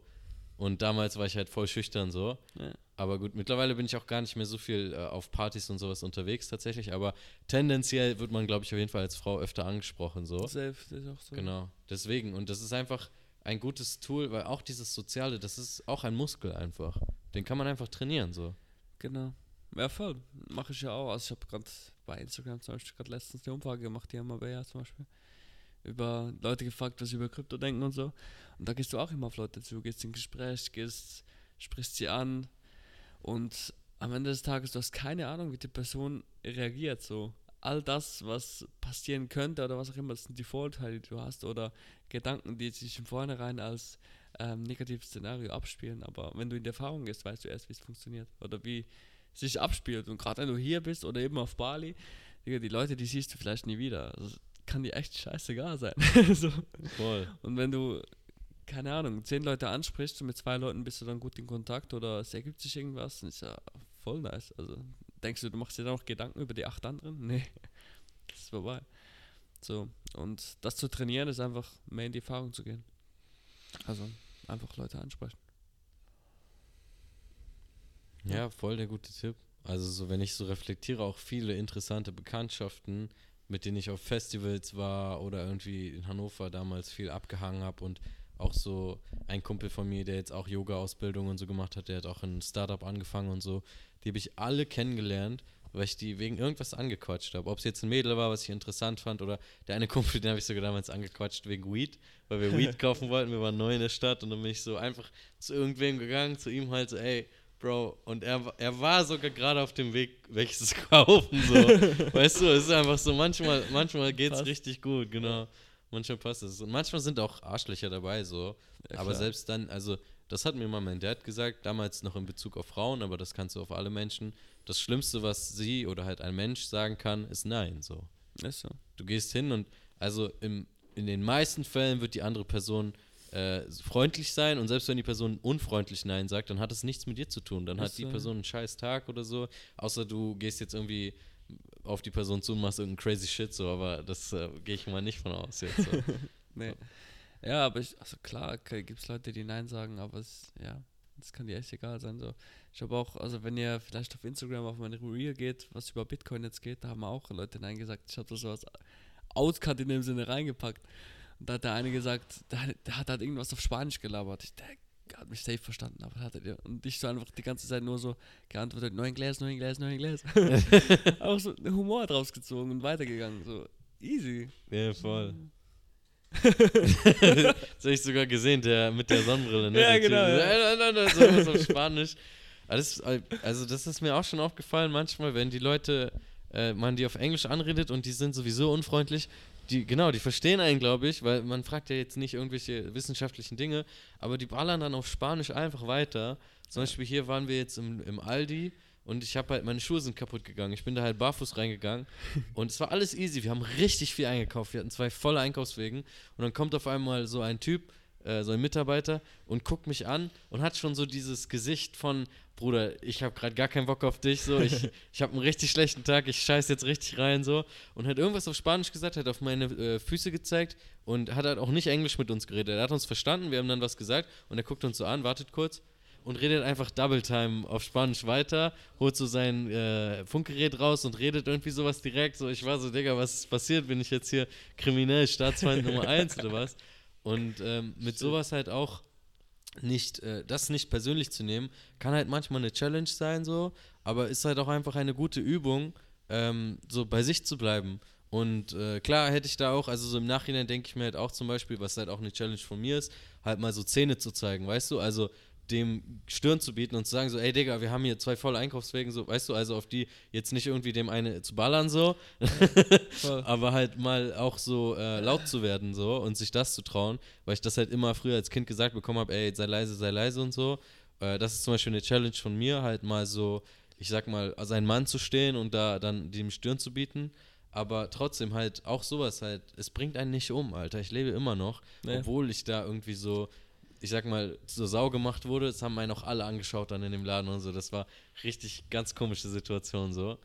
und damals war ich halt voll schüchtern, so, ja. aber gut, mittlerweile bin ich auch gar nicht mehr so viel äh, auf Partys und sowas unterwegs tatsächlich, aber tendenziell wird man, glaube ich, auf jeden Fall als Frau öfter angesprochen, so. Selbst ist auch so. Genau, deswegen, und das ist einfach, ein gutes Tool, weil auch dieses Soziale, das ist auch ein Muskel einfach. Den kann man einfach trainieren, so. Genau. Ja, voll. Mache ich ja auch. Also ich habe gerade bei Instagram zum Beispiel gerade letztens die Umfrage gemacht, die haben wir ja zum Beispiel über Leute gefragt, was sie über Krypto denken und so. Und da gehst du auch immer auf Leute zu, gehst in Gespräch, gehst, sprichst sie an und am Ende des Tages, du hast keine Ahnung, wie die Person reagiert, so all das, was passieren könnte oder was auch immer, das sind die Vorurteile, die du hast oder Gedanken, die sich im Vornherein als ähm, negatives Szenario abspielen. Aber wenn du in die Erfahrung gehst, weißt du erst, wie es funktioniert oder wie sich abspielt. Und gerade wenn du hier bist oder eben auf Bali, die Leute, die siehst du vielleicht nie wieder. Also kann dir echt scheißegal sein. so. Voll. Und wenn du, keine Ahnung, zehn Leute ansprichst und mit zwei Leuten bist du dann gut in Kontakt oder es ergibt sich irgendwas, dann ist ja voll nice. Also denkst du, du machst dir dann noch Gedanken über die acht anderen? Nee, das ist vorbei. So, und das zu trainieren ist einfach mehr in die Erfahrung zu gehen. Also einfach Leute ansprechen. Ja, voll der gute Tipp. Also so, wenn ich so reflektiere, auch viele interessante Bekanntschaften, mit denen ich auf Festivals war oder irgendwie in Hannover damals viel abgehangen habe und auch so ein Kumpel von mir, der jetzt auch Yoga-Ausbildung und so gemacht hat, der hat auch ein Startup angefangen und so. Die habe ich alle kennengelernt, weil ich die wegen irgendwas angequatscht habe. Ob es jetzt ein Mädel war, was ich interessant fand, oder der eine Kumpel, den habe ich sogar damals angequatscht wegen Weed, weil wir Weed kaufen wollten. Wir waren neu in der Stadt und dann bin ich so einfach zu irgendwem gegangen, zu ihm halt so, ey, Bro, und er, er war sogar gerade auf dem Weg, welches zu kaufen, so. weißt du, es ist einfach so, manchmal, manchmal geht es richtig gut, genau. Manchmal passt es. Und manchmal sind auch Arschlöcher dabei, so. Ja, aber selbst dann, also, das hat mir mal mein Dad gesagt, damals noch in Bezug auf Frauen, aber das kannst du auf alle Menschen. Das Schlimmste, was sie oder halt ein Mensch sagen kann, ist Nein, so. Ist so. Du gehst hin und, also im, in den meisten Fällen wird die andere Person äh, freundlich sein und selbst wenn die Person unfreundlich Nein sagt, dann hat es nichts mit dir zu tun. Dann ist hat die Person einen scheiß Tag oder so, außer du gehst jetzt irgendwie auf die Person zu und machst irgendeinen crazy Shit so, aber das äh, gehe ich mal nicht von aus jetzt. So. nee. Ja, aber ich, also klar, gibt es Leute, die Nein sagen, aber es, ja, das kann dir echt egal sein. So. Ich habe auch, also wenn ihr vielleicht auf Instagram auf meine Reel geht, was über Bitcoin jetzt geht, da haben auch Leute Nein gesagt. Ich habe da sowas Outcut in dem Sinne reingepackt. Und da hat der eine gesagt, der, der hat halt irgendwas auf Spanisch gelabert. Ich, der hat mich safe verstanden, aber hat er und ich so einfach die ganze Zeit nur so geantwortet, neun Gläser, neun Gläser, neun Gläser. auch so Humor draus gezogen und weitergegangen, so easy. Ja, voll. das habe ich sogar gesehen, der mit der Sonnenbrille, ne? Ja, genau. Nein, nein, nein, so auf Spanisch. Also, das ist mir auch schon aufgefallen, manchmal, wenn die Leute, äh, man die auf Englisch anredet und die sind sowieso unfreundlich, die, genau, die verstehen einen, glaube ich, weil man fragt ja jetzt nicht irgendwelche wissenschaftlichen Dinge, aber die ballern dann auf Spanisch einfach weiter. Zum Beispiel hier waren wir jetzt im, im Aldi und ich habe halt, meine Schuhe sind kaputt gegangen. Ich bin da halt barfuß reingegangen und es war alles easy. Wir haben richtig viel eingekauft. Wir hatten zwei volle Einkaufswegen und dann kommt auf einmal so ein Typ, äh, so ein Mitarbeiter und guckt mich an und hat schon so dieses Gesicht von, Bruder, ich habe gerade gar keinen Bock auf dich, so, ich, ich habe einen richtig schlechten Tag, ich scheiß jetzt richtig rein, so. Und hat irgendwas auf Spanisch gesagt, hat auf meine äh, Füße gezeigt und hat halt auch nicht Englisch mit uns geredet. Er hat uns verstanden, wir haben dann was gesagt und er guckt uns so an, wartet kurz und redet einfach Double Time auf Spanisch weiter, holt so sein äh, Funkgerät raus und redet irgendwie sowas direkt. So, ich war so, Digga, was ist passiert? Bin ich jetzt hier kriminell, Staatsfeind Nummer 1 oder was? Und ähm, mit sowas halt auch nicht, äh, das nicht persönlich zu nehmen, kann halt manchmal eine Challenge sein, so, aber ist halt auch einfach eine gute Übung, ähm, so bei sich zu bleiben. Und äh, klar hätte ich da auch, also so im Nachhinein denke ich mir halt auch zum Beispiel, was halt auch eine Challenge von mir ist, halt mal so Zähne zu zeigen, weißt du? Also dem Stirn zu bieten und zu sagen so, ey Digga, wir haben hier zwei volle Einkaufswegen, so, weißt du, also auf die jetzt nicht irgendwie dem eine zu ballern so, aber halt mal auch so äh, laut zu werden so und sich das zu trauen, weil ich das halt immer früher als Kind gesagt bekommen habe, ey, sei leise, sei leise und so. Äh, das ist zum Beispiel eine Challenge von mir, halt mal so, ich sag mal, sein Mann zu stehen und da dann dem Stirn zu bieten aber trotzdem halt auch sowas halt, es bringt einen nicht um, Alter. Ich lebe immer noch, nee. obwohl ich da irgendwie so ich sag mal, so sau gemacht wurde. Das haben einen auch alle angeschaut dann in dem Laden und so. Das war richtig ganz komische Situation so.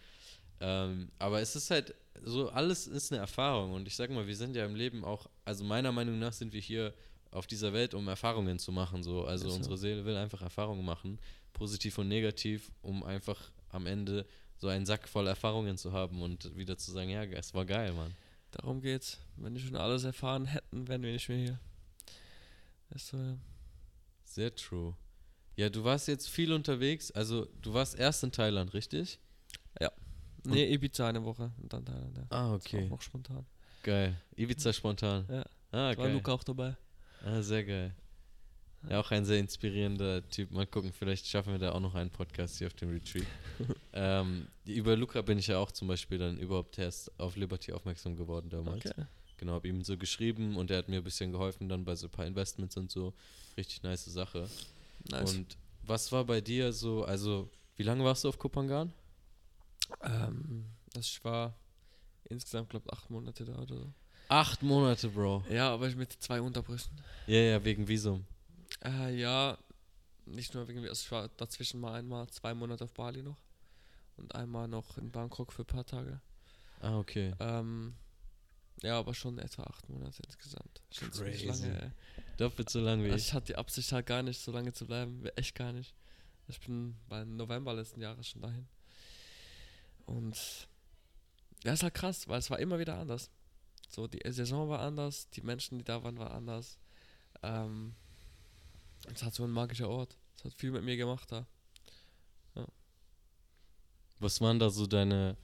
Ähm, aber es ist halt so, alles ist eine Erfahrung und ich sag mal, wir sind ja im Leben auch, also meiner Meinung nach sind wir hier auf dieser Welt, um Erfahrungen zu machen. So. Also so. unsere Seele will einfach Erfahrungen machen, positiv und negativ, um einfach am Ende so einen Sack voll Erfahrungen zu haben und wieder zu sagen, ja, es war geil, Mann. Darum geht's. Wenn wir schon alles erfahren hätten, wären wir nicht mehr hier. Ist so, ja. Sehr true. Ja, du warst jetzt viel unterwegs. Also, du warst erst in Thailand, richtig? Ja. Und nee, Ibiza eine Woche und dann Thailand. Ja. Ah, okay. auch noch spontan. Geil. Ibiza spontan. Ja. Ah, geil. War Luca auch dabei. Ah, sehr geil. Ja, auch ein sehr inspirierender Typ. Mal gucken, vielleicht schaffen wir da auch noch einen Podcast hier auf dem Retreat. ähm, über Luca bin ich ja auch zum Beispiel dann überhaupt erst auf Liberty aufmerksam geworden damals. Okay. Genau, habe ihm so geschrieben und er hat mir ein bisschen geholfen dann bei so ein paar Investments und so. Richtig nice Sache. Nice. Und was war bei dir so, also wie lange warst du auf Kopangan? Ähm, das war insgesamt, glaube ich, acht Monate da oder so. Acht Monate, Bro. Ja, aber mit zwei Unterbrüchen. Ja, ja, wegen Visum. Äh, ja, nicht nur wegen, also ich war dazwischen mal einmal zwei Monate auf Bali noch und einmal noch in Bangkok für ein paar Tage. Ah, okay. Ähm, ja, aber schon etwa acht Monate insgesamt. Schon Crazy. lange, ey. Doppelt so lange wie also ich. Ich hatte die Absicht halt gar nicht, so lange zu bleiben. Echt gar nicht. Ich bin beim November letzten Jahres schon dahin. Und ja, ist halt krass, weil es war immer wieder anders. So, die Saison war anders, die Menschen, die da waren, waren anders. Ähm, es hat so ein magischer Ort. Es hat viel mit mir gemacht da. Ja. Was waren da so deine,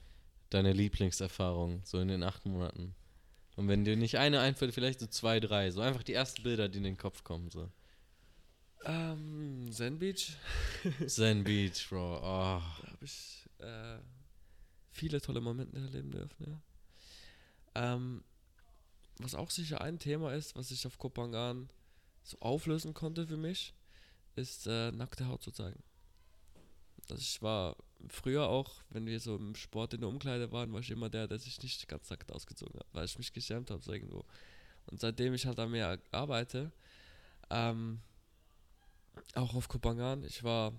deine Lieblingserfahrungen, so in den acht Monaten? Und wenn dir nicht eine einfällt, vielleicht so zwei, drei. So einfach die ersten Bilder, die in den Kopf kommen. So. Ähm, Zen Beach. Zen Beach, Bro. Oh. Da habe ich äh, viele tolle Momente erleben dürfen, ja. Ähm, was auch sicher ein Thema ist, was ich auf Kopangan so auflösen konnte für mich, ist äh, nackte Haut zu zeigen. Also ich war früher auch, wenn wir so im Sport in der Umkleide waren, war ich immer der, der sich nicht ganz nackt ausgezogen hat, weil ich mich geschämt habe so irgendwo. Und seitdem ich halt da mehr arbeite, ähm, auch auf Kopangan, ich war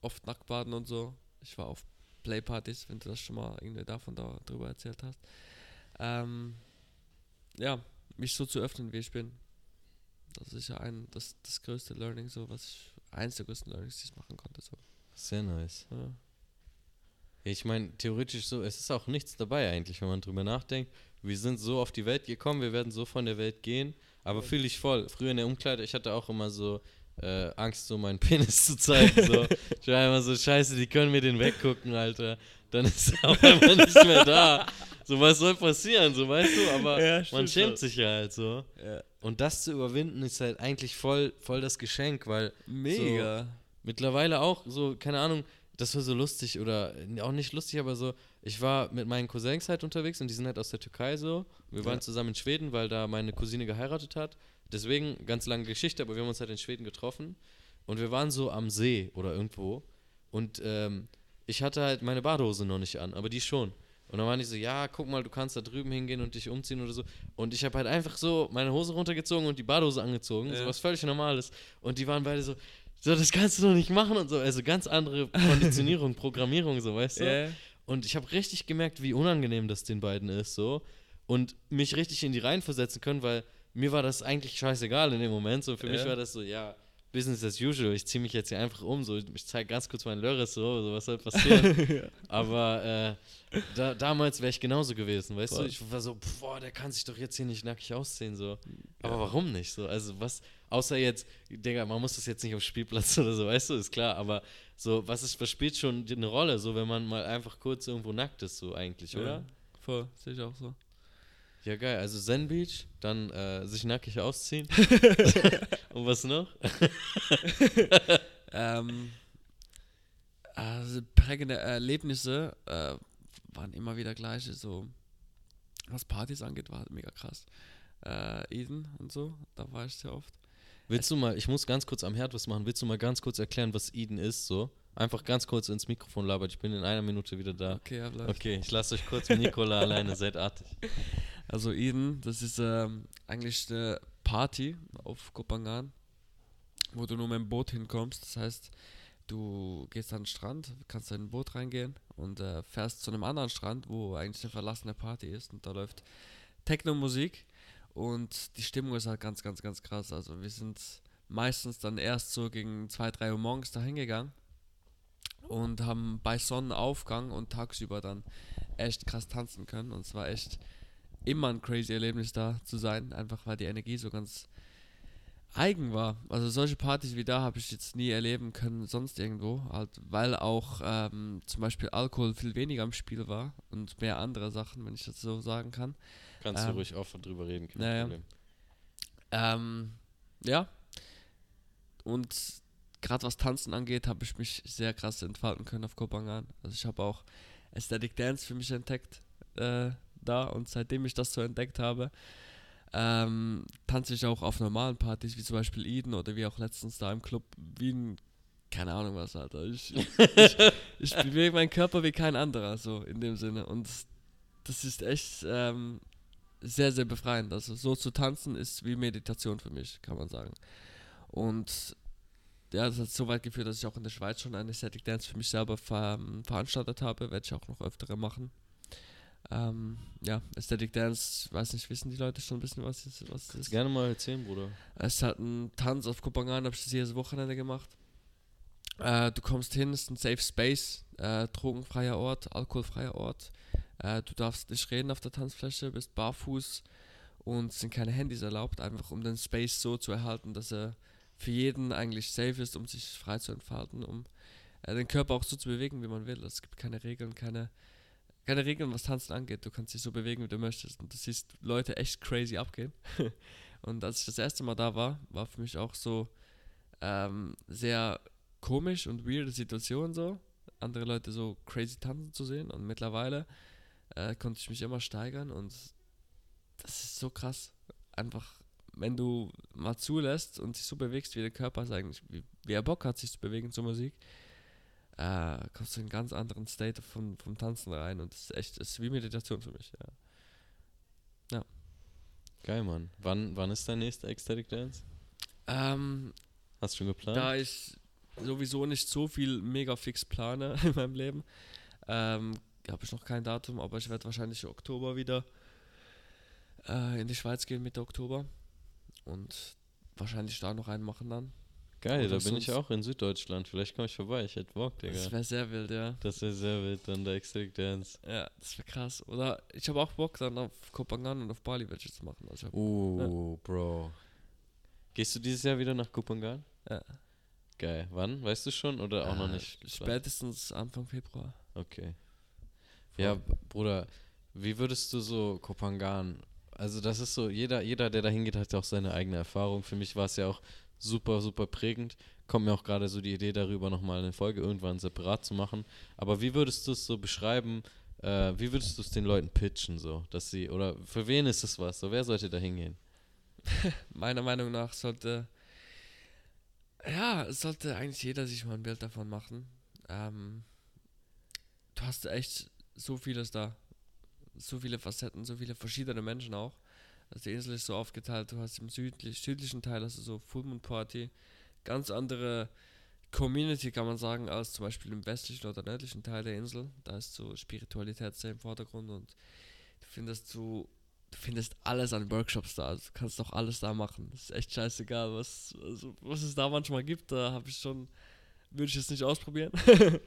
oft nackt baden und so. Ich war auf Playpartys, wenn du das schon mal irgendwie davon da drüber erzählt hast. Ähm, ja, mich so zu öffnen, wie ich bin. Das ist ja ein, das, das größte Learning, so was ich, eins der größten Learnings, die ich machen konnte. So. Sehr nice. Ja. Ich meine, theoretisch so, es ist auch nichts dabei eigentlich, wenn man drüber nachdenkt. Wir sind so auf die Welt gekommen, wir werden so von der Welt gehen, aber ja. fühle ich voll. Früher in der Umkleide, ich hatte auch immer so äh, Angst, so meinen Penis zu zeigen. So. ich war immer so, scheiße, die können mir den weggucken, Alter. Dann ist er auf einmal nicht mehr da. So, was soll passieren, so weißt du, aber ja, man schämt sich ja halt so. Ja. Und das zu überwinden ist halt eigentlich voll, voll das Geschenk, weil. Mega. So, mittlerweile auch so, keine Ahnung, das war so lustig oder auch nicht lustig, aber so, ich war mit meinen Cousins halt unterwegs und die sind halt aus der Türkei so. Wir ja. waren zusammen in Schweden, weil da meine Cousine geheiratet hat. Deswegen, ganz lange Geschichte, aber wir haben uns halt in Schweden getroffen und wir waren so am See oder irgendwo und ähm, ich hatte halt meine Badehose noch nicht an, aber die schon. Und dann waren die so, ja, guck mal, du kannst da drüben hingehen und dich umziehen oder so. Und ich habe halt einfach so meine Hose runtergezogen und die Badehose angezogen, ja. so was völlig Normales. Und die waren beide so, so, das kannst du doch nicht machen und so. Also ganz andere Konditionierung, Programmierung, so, weißt du? Yeah. Und ich habe richtig gemerkt, wie unangenehm das den beiden ist, so. Und mich richtig in die Reihen versetzen können, weil mir war das eigentlich scheißegal in dem Moment. So, für yeah. mich war das so, ja, Business as usual. Ich ziehe mich jetzt hier einfach um, so. Ich zeige ganz kurz meinen Lörres, so, so, was soll passieren. ja. Aber äh, da, damals wäre ich genauso gewesen, weißt Voll. du? Ich war so, boah, der kann sich doch jetzt hier nicht nackig ausziehen, so. Aber ja. warum nicht, so? Also, was, Außer jetzt, Digga, man muss das jetzt nicht auf Spielplatz oder so, weißt du, ist klar, aber so, was ist, was spielt schon eine Rolle, so, wenn man mal einfach kurz irgendwo nackt ist, so eigentlich, oder? Ja, voll, sehe ich auch so. Ja, geil. Also Zen Beach, dann äh, sich nackig ausziehen. Und was noch? ähm, also prägende Erlebnisse äh, waren immer wieder gleiche. So, was Partys angeht, war halt mega krass. Äh, Eden und so, da war ich sehr oft. Willst du mal, ich muss ganz kurz am Herd was machen, willst du mal ganz kurz erklären, was Eden ist, so? Einfach ganz kurz ins Mikrofon labert, ich bin in einer Minute wieder da. Okay, ja, bleib. Okay, ich lasse euch kurz mit Nicola alleine, seid artig. Also Eden, das ist ähm, eigentlich eine Party auf Kopangan, wo du nur mit dem Boot hinkommst. Das heißt, du gehst an den Strand, kannst in ein Boot reingehen und äh, fährst zu einem anderen Strand, wo eigentlich eine verlassene Party ist und da läuft Techno-Musik und die Stimmung ist halt ganz, ganz, ganz krass. Also wir sind meistens dann erst so gegen 2, 3 Uhr morgens da hingegangen und haben bei Sonnenaufgang und tagsüber dann echt krass tanzen können und es war echt immer ein crazy Erlebnis da zu sein, einfach weil die Energie so ganz eigen war. Also solche Partys wie da habe ich jetzt nie erleben können, sonst irgendwo, halt, weil auch ähm, zum Beispiel Alkohol viel weniger im Spiel war und mehr andere Sachen, wenn ich das so sagen kann. Kannst ähm, du ruhig offen drüber reden, kein naja. Problem. Ähm, ja. Und gerade was Tanzen angeht, habe ich mich sehr krass entfalten können auf Kopangan. Also ich habe auch Aesthetic Dance für mich entdeckt äh, da und seitdem ich das so entdeckt habe, ähm, tanze ich auch auf normalen Partys, wie zum Beispiel Eden oder wie auch letztens da im Club Wien. Keine Ahnung was, Alter. Ich, ich, ich bewege meinen Körper wie kein anderer, so in dem Sinne. Und das ist echt ähm, sehr, sehr befreiend. Also so zu tanzen ist wie Meditation für mich, kann man sagen. Und ja, das hat so weit geführt, dass ich auch in der Schweiz schon eine Static Dance für mich selber ver veranstaltet habe. Werde ich auch noch öftere machen. Ähm, ja, Aesthetic Dance, weiß nicht, wissen die Leute schon ein bisschen, was es was ist? gerne mal erzählen, Bruder. Es hat ein Tanz auf Kopangan, habe ich das jedes Wochenende gemacht. Äh, du kommst hin, es ist ein Safe Space, äh, drogenfreier Ort, alkoholfreier Ort. Äh, du darfst nicht reden auf der Tanzfläche, bist barfuß und sind keine Handys erlaubt, einfach um den Space so zu erhalten, dass er für jeden eigentlich safe ist, um sich frei zu entfalten, um äh, den Körper auch so zu bewegen, wie man will. Es gibt keine Regeln, keine keine Regeln, was Tanzen angeht. Du kannst dich so bewegen, wie du möchtest. Und du siehst Leute echt crazy abgehen. und als ich das erste Mal da war, war für mich auch so ähm, sehr komisch und weirde Situation so. Andere Leute so crazy tanzen zu sehen. Und mittlerweile äh, konnte ich mich immer steigern. Und das ist so krass. Einfach, wenn du mal zulässt und dich so bewegst, wie der Körper eigentlich, wie, wie er Bock hat, sich zu bewegen zur Musik äh, kommst du in einen ganz anderen State vom, vom Tanzen rein und das ist echt, das ist wie Meditation für mich, ja. Ja. Geil, Mann. Wann, wann ist dein nächster Ecstatic Dance? Ähm, Hast du schon geplant? Da ich sowieso nicht so viel mega fix plane in meinem Leben, ähm, habe ich noch kein Datum, aber ich werde wahrscheinlich Oktober wieder äh, in die Schweiz gehen, Mitte Oktober. Und wahrscheinlich da noch einen machen dann. Geil, da bin ich auch in Süddeutschland. Vielleicht komme ich vorbei. Ich hätte Bock, Digga. Das wäre sehr wild, ja. Das wäre sehr wild, dann der Ecstatic Dance. Ja, das wäre krass. Oder ich habe auch Bock, dann auf Kopangan und auf Bali welche zu machen. Also, uh, ja. Bro. Gehst du dieses Jahr wieder nach Kopangan? Ja. Geil. Wann? Weißt du schon oder auch äh, noch nicht? Spätestens Anfang Februar. Okay. Ja, Bruder, wie würdest du so Kopangan also das ist so, jeder, jeder, der da hingeht, hat ja auch seine eigene Erfahrung. Für mich war es ja auch super, super prägend. Kommt mir auch gerade so die Idee darüber, nochmal eine Folge irgendwann separat zu machen. Aber wie würdest du es so beschreiben? Äh, wie würdest du es den Leuten pitchen, so, dass sie, oder für wen ist es was? So, wer sollte da hingehen? Meiner Meinung nach sollte, ja, sollte eigentlich jeder sich mal ein Bild davon machen. Ähm, du hast echt so vieles da. So viele Facetten, so viele verschiedene Menschen auch. Also die Insel ist so aufgeteilt, du hast im südlich, südlichen Teil also so Full Moon Party, ganz andere Community kann man sagen, als zum Beispiel im westlichen oder nördlichen Teil der Insel. Da ist so Spiritualität sehr im Vordergrund und du findest so, du findest alles an Workshops da, also du kannst doch alles da machen. Das ist echt scheißegal, was, also, was es da manchmal gibt, da habe ich schon, würde ich jetzt nicht ausprobieren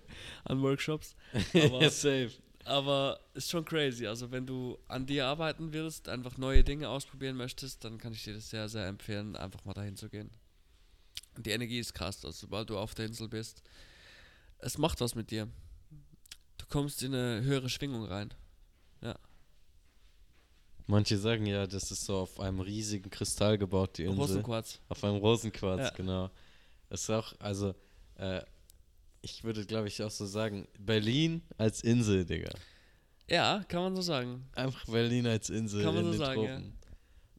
an Workshops. Aber, safe. Aber ist schon crazy. Also wenn du an dir arbeiten willst, einfach neue Dinge ausprobieren möchtest, dann kann ich dir das sehr, sehr empfehlen, einfach mal dahin zu gehen. Die Energie ist krass, also sobald du auf der Insel bist, es macht was mit dir. Du kommst in eine höhere Schwingung rein. Ja. Manche sagen ja, das ist so auf einem riesigen Kristall gebaut, die Insel. Rosenquarz. Auf einem Rosenquarz, Ja. genau. Das ist auch, also, äh, ich würde, glaube ich, auch so sagen, Berlin als Insel, Digga. Ja, kann man so sagen. Einfach Berlin als Insel Kann man in so den sagen, ja.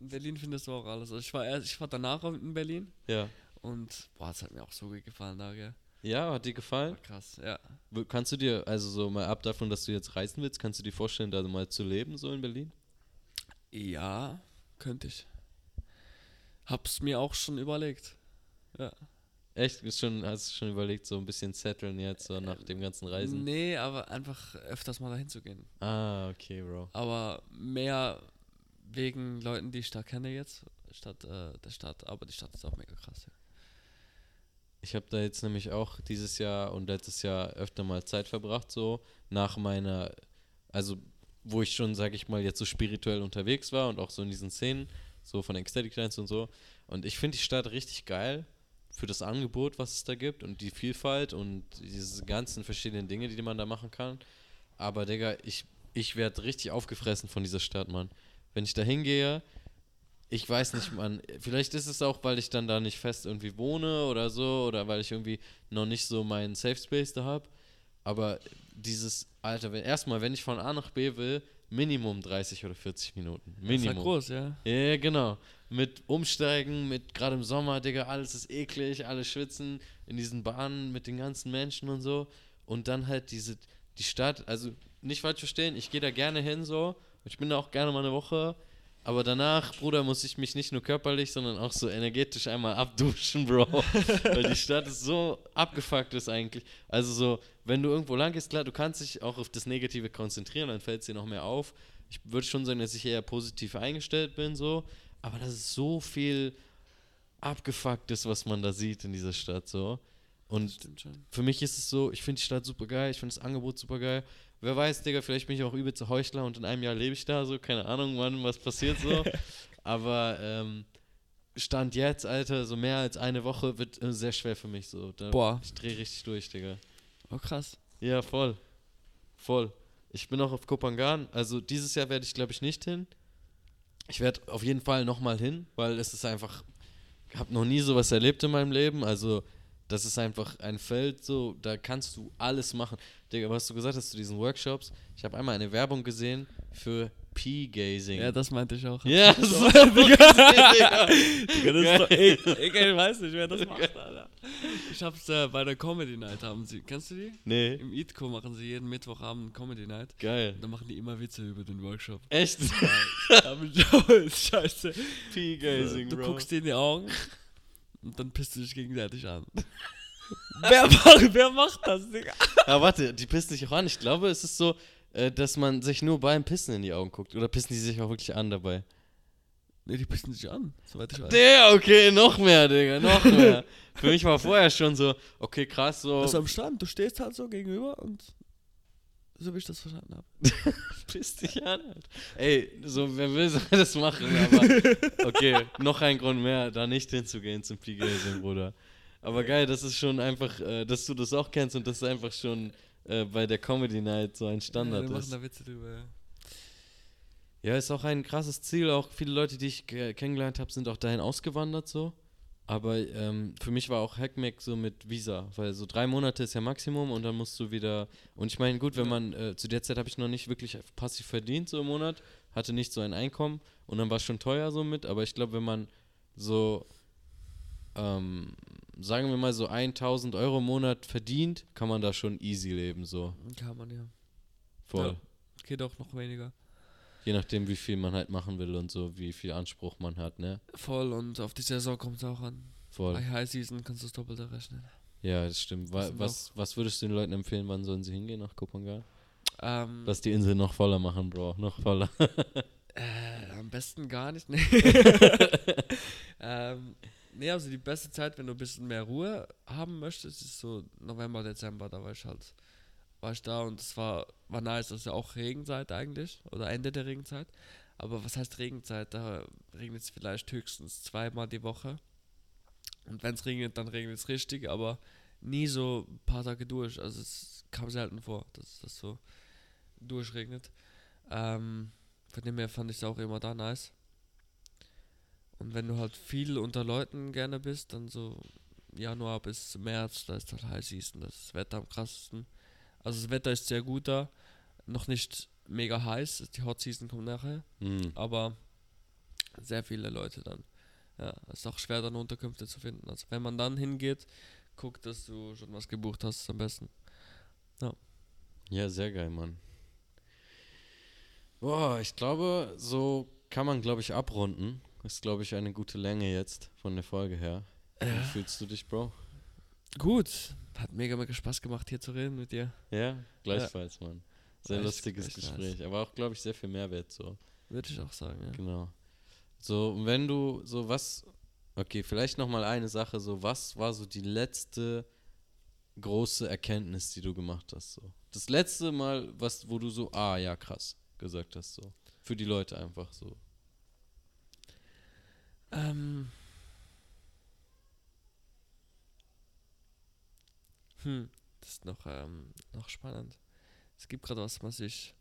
In Berlin findest du auch alles. Also ich war erst, ich war danach auch in Berlin Ja. und boah, es hat mir auch so gut gefallen da, gell? Ja, hat dir War gefallen? krass, ja. Kannst du dir, also so mal ab davon, dass du jetzt reisen willst, kannst du dir vorstellen, da mal zu leben, so in Berlin? Ja, könnte ich. Hab's mir auch schon überlegt. Ja. Echt? Schon, hast du schon überlegt, so ein bisschen setteln jetzt, so nach dem ganzen Reisen? Nee, aber einfach öfters mal dahin zu gehen. Ah, okay, Bro. Aber mehr wegen Leuten, die ich da kenne jetzt, statt äh, der Stadt. Aber die Stadt ist auch mega krass. Ja. Ich habe da jetzt nämlich auch dieses Jahr und letztes Jahr öfter mal Zeit verbracht, so nach meiner, also wo ich schon, sag ich mal, jetzt so spirituell unterwegs war und auch so in diesen Szenen, so von Ecstatic Dance und so. Und ich finde die Stadt richtig geil für das Angebot, was es da gibt und die Vielfalt und diese ganzen verschiedenen Dinge, die man da machen kann. Aber Digga, ich, ich werde richtig aufgefressen von dieser Stadt, Mann. Wenn ich da hingehe, ich weiß nicht, Mann. Vielleicht ist es auch, weil ich dann da nicht fest irgendwie wohne oder so, oder weil ich irgendwie noch nicht so meinen Safe Space da habe. Aber dieses, Alter, wenn, erstmal, wenn ich von A nach B will, Minimum 30 oder 40 Minuten. Das ist ja Minimum. groß. Ja, ja, genau. Mit Umsteigen, mit gerade im Sommer, Digga, alles ist eklig, alle schwitzen in diesen Bahnen mit den ganzen Menschen und so. Und dann halt diese, die Stadt, also nicht falsch verstehen, ich gehe da gerne hin so. Ich bin da auch gerne mal eine Woche. Aber danach, Bruder, muss ich mich nicht nur körperlich, sondern auch so energetisch einmal abduschen, Bro. Weil die Stadt ist so abgefuckt ist eigentlich. Also so, wenn du irgendwo lang gehst, klar, du kannst dich auch auf das Negative konzentrieren, dann fällt es dir noch mehr auf. Ich würde schon sagen, dass ich eher positiv eingestellt bin, so. Aber das ist so viel Abgefucktes, was man da sieht in dieser Stadt, so. Und für mich ist es so, ich finde die Stadt super geil, ich finde das Angebot super geil. Wer weiß, Digga, vielleicht bin ich auch übelst Heuchler und in einem Jahr lebe ich da, so, keine Ahnung, wann was passiert so. Aber ähm, Stand jetzt, Alter, so mehr als eine Woche wird äh, sehr schwer für mich so. Da, Boah. Ich drehe richtig durch, Digga. Oh, krass. Ja, voll. Voll. Ich bin auch auf Kopangan. Also dieses Jahr werde ich, glaube ich, nicht hin. Ich werde auf jeden Fall nochmal hin, weil es ist einfach, ich habe noch nie sowas erlebt in meinem Leben. Also das ist einfach ein Feld, so, da kannst du alles machen. Digga, was du gesagt hast zu diesen Workshops, ich habe einmal eine Werbung gesehen für P-Gazing. Ja, das meinte ich auch. ja, das so. ist doch Digga. Digga, das ist doch, ey, ich, ich weiß nicht, wer das macht, Alter. Ich hab's äh, bei der Comedy Night haben sie, kennst du die? Nee, Im Eatco machen sie jeden Mittwochabend Comedy Night. geil. Dann machen die immer Witze über den Workshop. Echt? Da scheiße. P-Gazing, du Bro. guckst dir in die Augen und dann pisst du dich gegenseitig an. wer, macht, wer macht das, Digga? Aber warte, die pissen sich auch an. Ich glaube, es ist so, äh, dass man sich nur beim Pissen in die Augen guckt. Oder pissen die sich auch wirklich an dabei? Ne, die pissen sich an, soweit ich weiß. Der, okay, noch mehr, Digga, noch mehr. Für mich war vorher schon so, okay, krass, so. Also am Stand, du stehst halt so gegenüber und so wie ich das verstanden habe. piss dich an. Alter. Ey, so, wer will, soll das machen, aber okay, noch ein Grund mehr, da nicht hinzugehen zum P-Gazing, Bruder. Aber geil, das ist schon einfach, äh, dass du das auch kennst und das ist einfach schon äh, bei der Comedy Night so ein Standard ja, die ist. machen da Witze drüber, ja. Ja, ist auch ein krasses Ziel. Auch viele Leute, die ich ke- kennengelernt habe, sind auch dahin ausgewandert so. Aber ähm, für mich war auch Hackmack so mit Visa, weil so drei Monate ist ja Maximum und dann musst du wieder. Und ich meine, gut, wenn man äh, zu der Zeit habe ich noch nicht wirklich passiv verdient so im Monat, hatte nicht so ein Einkommen und dann war es schon teuer so mit. Aber ich glaube, wenn man so, ähm, sagen wir mal so 1000 Euro im Monat verdient, kann man da schon easy leben so. Kann man ja. Voll. Ja. Geht auch noch weniger. Je nachdem, wie viel man halt machen will und so, wie viel Anspruch man hat, ne? Voll und auf die Saison kommt es auch an. Voll. Bei High Season kannst du das Doppelte rechnen. Ja, das stimmt. Wa Das sind was, was würdest du den Leuten empfehlen, wann sollen sie hingehen nach Kopangan? Ähm, Lass die Insel noch voller machen, Bro. Noch voller. äh, am besten gar nicht, ne? ähm, nee, also die beste Zeit, wenn du ein bisschen mehr Ruhe haben möchtest, ist so November, Dezember, da war ich halt, war ich da und es war, war nice, das ist ja auch Regenzeit eigentlich, oder Ende der Regenzeit. Aber was heißt Regenzeit? Da regnet es vielleicht höchstens zweimal die Woche. Und wenn es regnet, dann regnet es richtig, aber nie so ein paar Tage durch. Also es kam selten vor, dass das so durchregnet. Ähm, von dem her fand ich es auch immer da nice. Und wenn du halt viel unter Leuten gerne bist, dann so Januar bis März, da ist halt High Season, das, das Wetter am krassesten. Also das Wetter ist sehr gut da, noch nicht mega heiß, die Hot Season kommt nachher, Mhm. aber sehr viele Leute dann. Ja, es ist auch schwer dann Unterkünfte zu finden. Also wenn man dann hingeht, guck, dass du schon was gebucht hast, ist am besten. Ja, sehr geil, Mann. Boah, ich glaube, so kann man, glaube ich, abrunden. Ist, glaube ich, eine gute Länge jetzt von der Folge her. Wie fühlst du dich, Bro? Gut, hat mega, mega Spaß gemacht, hier zu reden mit dir. Ja, gleichfalls, Mann. Sehr Echt- lustiges nice. Gespräch, aber auch, glaube ich, sehr viel Mehrwert so. Würde ich auch sagen, ja. Genau. So, und wenn du so was, okay, vielleicht noch mal eine Sache, so was war so die letzte große Erkenntnis, die du gemacht hast, so. Das letzte Mal, was, wo du so, ah, ja, krass, gesagt hast, so. Für die Leute einfach so. Ähm. Hm, das ist noch, ähm, noch spannend. Es gibt gerade was, was ich.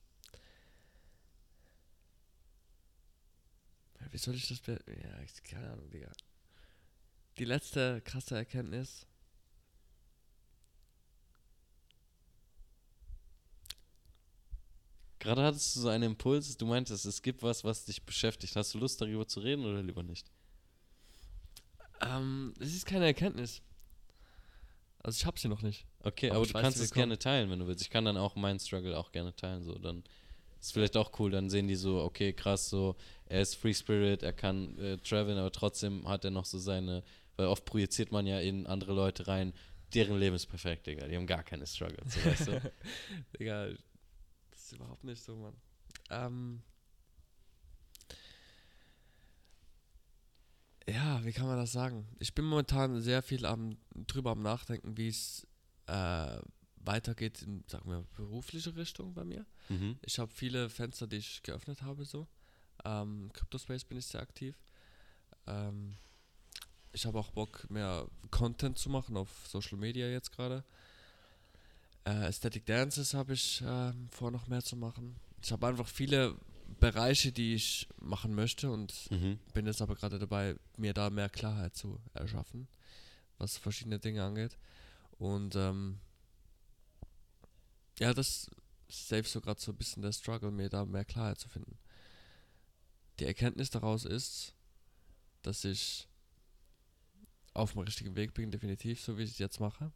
Wie soll ich das be Ja, ich, keine Ahnung, Digga. Die letzte krasse Erkenntnis. Gerade hattest du so einen Impuls, du meintest, es gibt was, was dich beschäftigt. Hast du Lust, darüber zu reden oder lieber nicht? Ähm, es ist keine Erkenntnis. Also ich hab sie noch nicht. Okay, Aber aber, du weiß, kannst es kommen. gerne teilen, wenn du willst. Ich kann dann auch meinen Struggle auch gerne teilen, so. Dann ist vielleicht auch cool, dann sehen die so, okay, krass, so, er ist Free Spirit, er kann äh, traveln, aber trotzdem hat er noch so seine, weil oft projiziert man ja in andere Leute rein, deren Leben ist perfekt, Digga, die haben gar keine Struggles, so, weißt du? Digga, das ist überhaupt nicht so, Mann. Ähm. Ja, wie kann man das sagen? Ich bin momentan sehr viel am, drüber am Nachdenken, wie es äh, weitergeht in, sagen wir, berufliche Richtung bei mir. Mhm. Ich habe viele Fenster, die ich geöffnet habe, so. Ähm, Cryptospace bin ich sehr aktiv. Ähm, ich habe auch Bock, mehr Content zu machen auf Social Media jetzt gerade. Äh, Aesthetic Dances habe ich ähm, vor, noch mehr zu machen. Ich habe einfach viele Bereiche, die ich machen möchte und Mhm. bin jetzt aber gerade dabei, mir da mehr Klarheit zu erschaffen, was verschiedene Dinge angeht. Und ähm, ja, das ist safe so gerade so ein bisschen der Struggle, mir da mehr Klarheit zu finden. Die Erkenntnis daraus ist, dass ich auf dem richtigen Weg bin, definitiv, so wie ich es jetzt mache.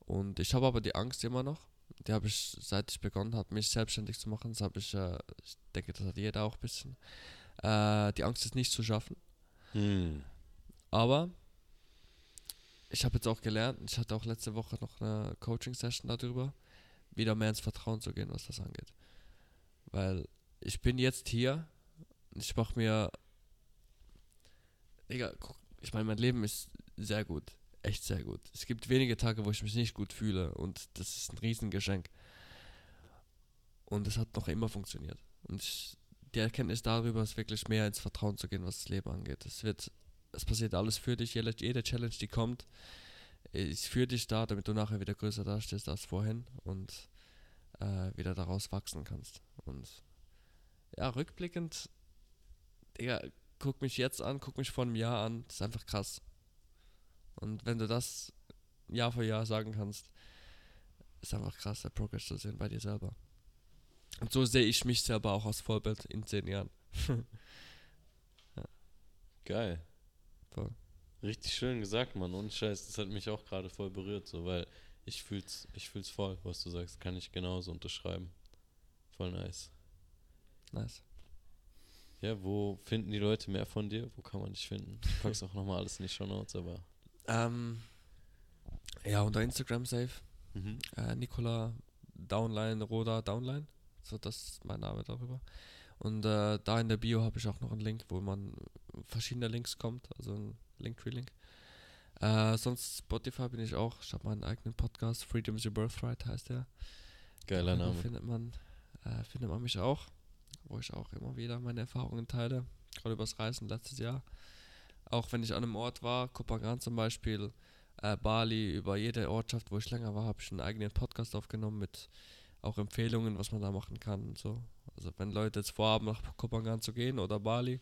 Und ich habe aber die Angst immer noch. Die habe ich, seit ich begonnen habe, mich selbstständig zu machen, das habe ich, äh, ich denke, das hat jeder auch ein bisschen. Äh, die Angst ist nicht zu schaffen. Hm. Aber ich habe jetzt auch gelernt, ich hatte auch letzte Woche noch eine Coaching-Session darüber, wieder mehr ins Vertrauen zu gehen, was das angeht. Weil ich bin jetzt hier, ich mache mir. Digga, guck, ich meine, mein Leben ist sehr gut. Echt sehr gut. Es gibt wenige Tage, wo ich mich nicht gut fühle und das ist ein Riesengeschenk. Und es hat noch immer funktioniert. Und ich, die Erkenntnis darüber ist wirklich mehr ins Vertrauen zu gehen, was das Leben angeht. Es wird, es passiert alles für dich. Jede, jede Challenge, die kommt, ist für dich da, damit du nachher wieder größer dastehst als vorhin und äh, wieder daraus wachsen kannst. Und ja, rückblickend, Digga, guck mich jetzt an, guck mich vor einem Jahr an, das ist einfach krass. Und wenn du das Jahr für Jahr sagen kannst, ist einfach krass, der Progress zu sehen bei dir selber. Und so sehe ich mich selber auch als Vorbild in zehn Jahren. Geil. Voll. Richtig schön gesagt, Mann. Und Scheiß, das hat mich auch gerade voll berührt, so, weil ich fühl's, ich fühl's voll, was du sagst. Kann ich genauso unterschreiben. Voll nice. Nice. Ja, wo finden die Leute mehr von dir? Wo kann man dich finden? Ich pack's auch nochmal alles in die Show Notes, aber. Ähm, ja, unter Instagram safe. Mhm. Äh, Nicola Downline, Roda Downline. So, das ist mein Name darüber. Und äh, da in der Bio habe ich auch noch einen Link, wo man verschiedene Links kommt, also ein Linktree-Link. Äh, sonst Spotify bin ich auch. Ich habe meinen eigenen Podcast, Freedom is Your Birthright heißt der. Geiler Da Name. findet man, äh, findet man mich auch, wo ich auch immer wieder meine Erfahrungen teile, gerade übers Reisen letztes Jahr. Auch wenn ich an einem Ort war, Kopangan zum Beispiel, äh, Bali, über jede Ortschaft, wo ich länger war, habe ich einen eigenen Podcast aufgenommen mit auch Empfehlungen, was man da machen kann und so. Also wenn Leute jetzt vorhaben, nach Kopangan zu gehen oder Bali,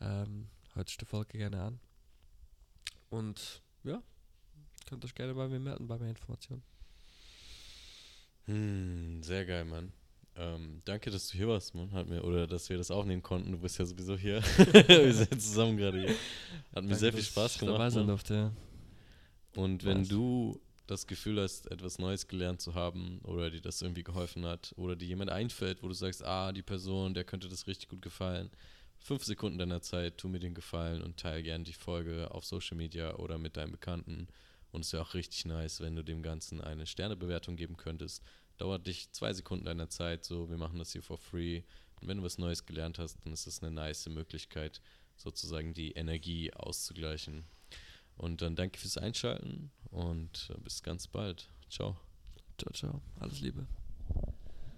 ähm, hört sich die Folge gerne an. Und ja, könnt euch gerne bei mir melden, bei mehr Informationen. Hm, sehr geil, Mann. Ähm, danke, dass du hier warst, Mann. Hat mir, oder dass wir das aufnehmen konnten. Du bist ja sowieso hier. wir sind zusammen gerade hier. Hat mir danke, sehr viel Spaß gemacht. Dabei sein durfte, ja. Und wenn Was? du das Gefühl hast, etwas Neues gelernt zu haben oder dir das irgendwie geholfen hat oder dir jemand einfällt, wo du sagst, ah, die Person, der könnte das richtig gut gefallen, fünf Sekunden deiner Zeit, tu mir den Gefallen und teile gerne die Folge auf Social Media oder mit deinem Bekannten. Und es wäre auch richtig nice, wenn du dem Ganzen eine Sternebewertung geben könntest. Dauert dich zwei Sekunden deiner Zeit, so, wir machen das hier for free. Und wenn du was Neues gelernt hast, dann ist das eine nice Möglichkeit, sozusagen die Energie auszugleichen. Und dann danke fürs Einschalten und bis ganz bald. Ciao. Ciao, ciao. Alles Liebe.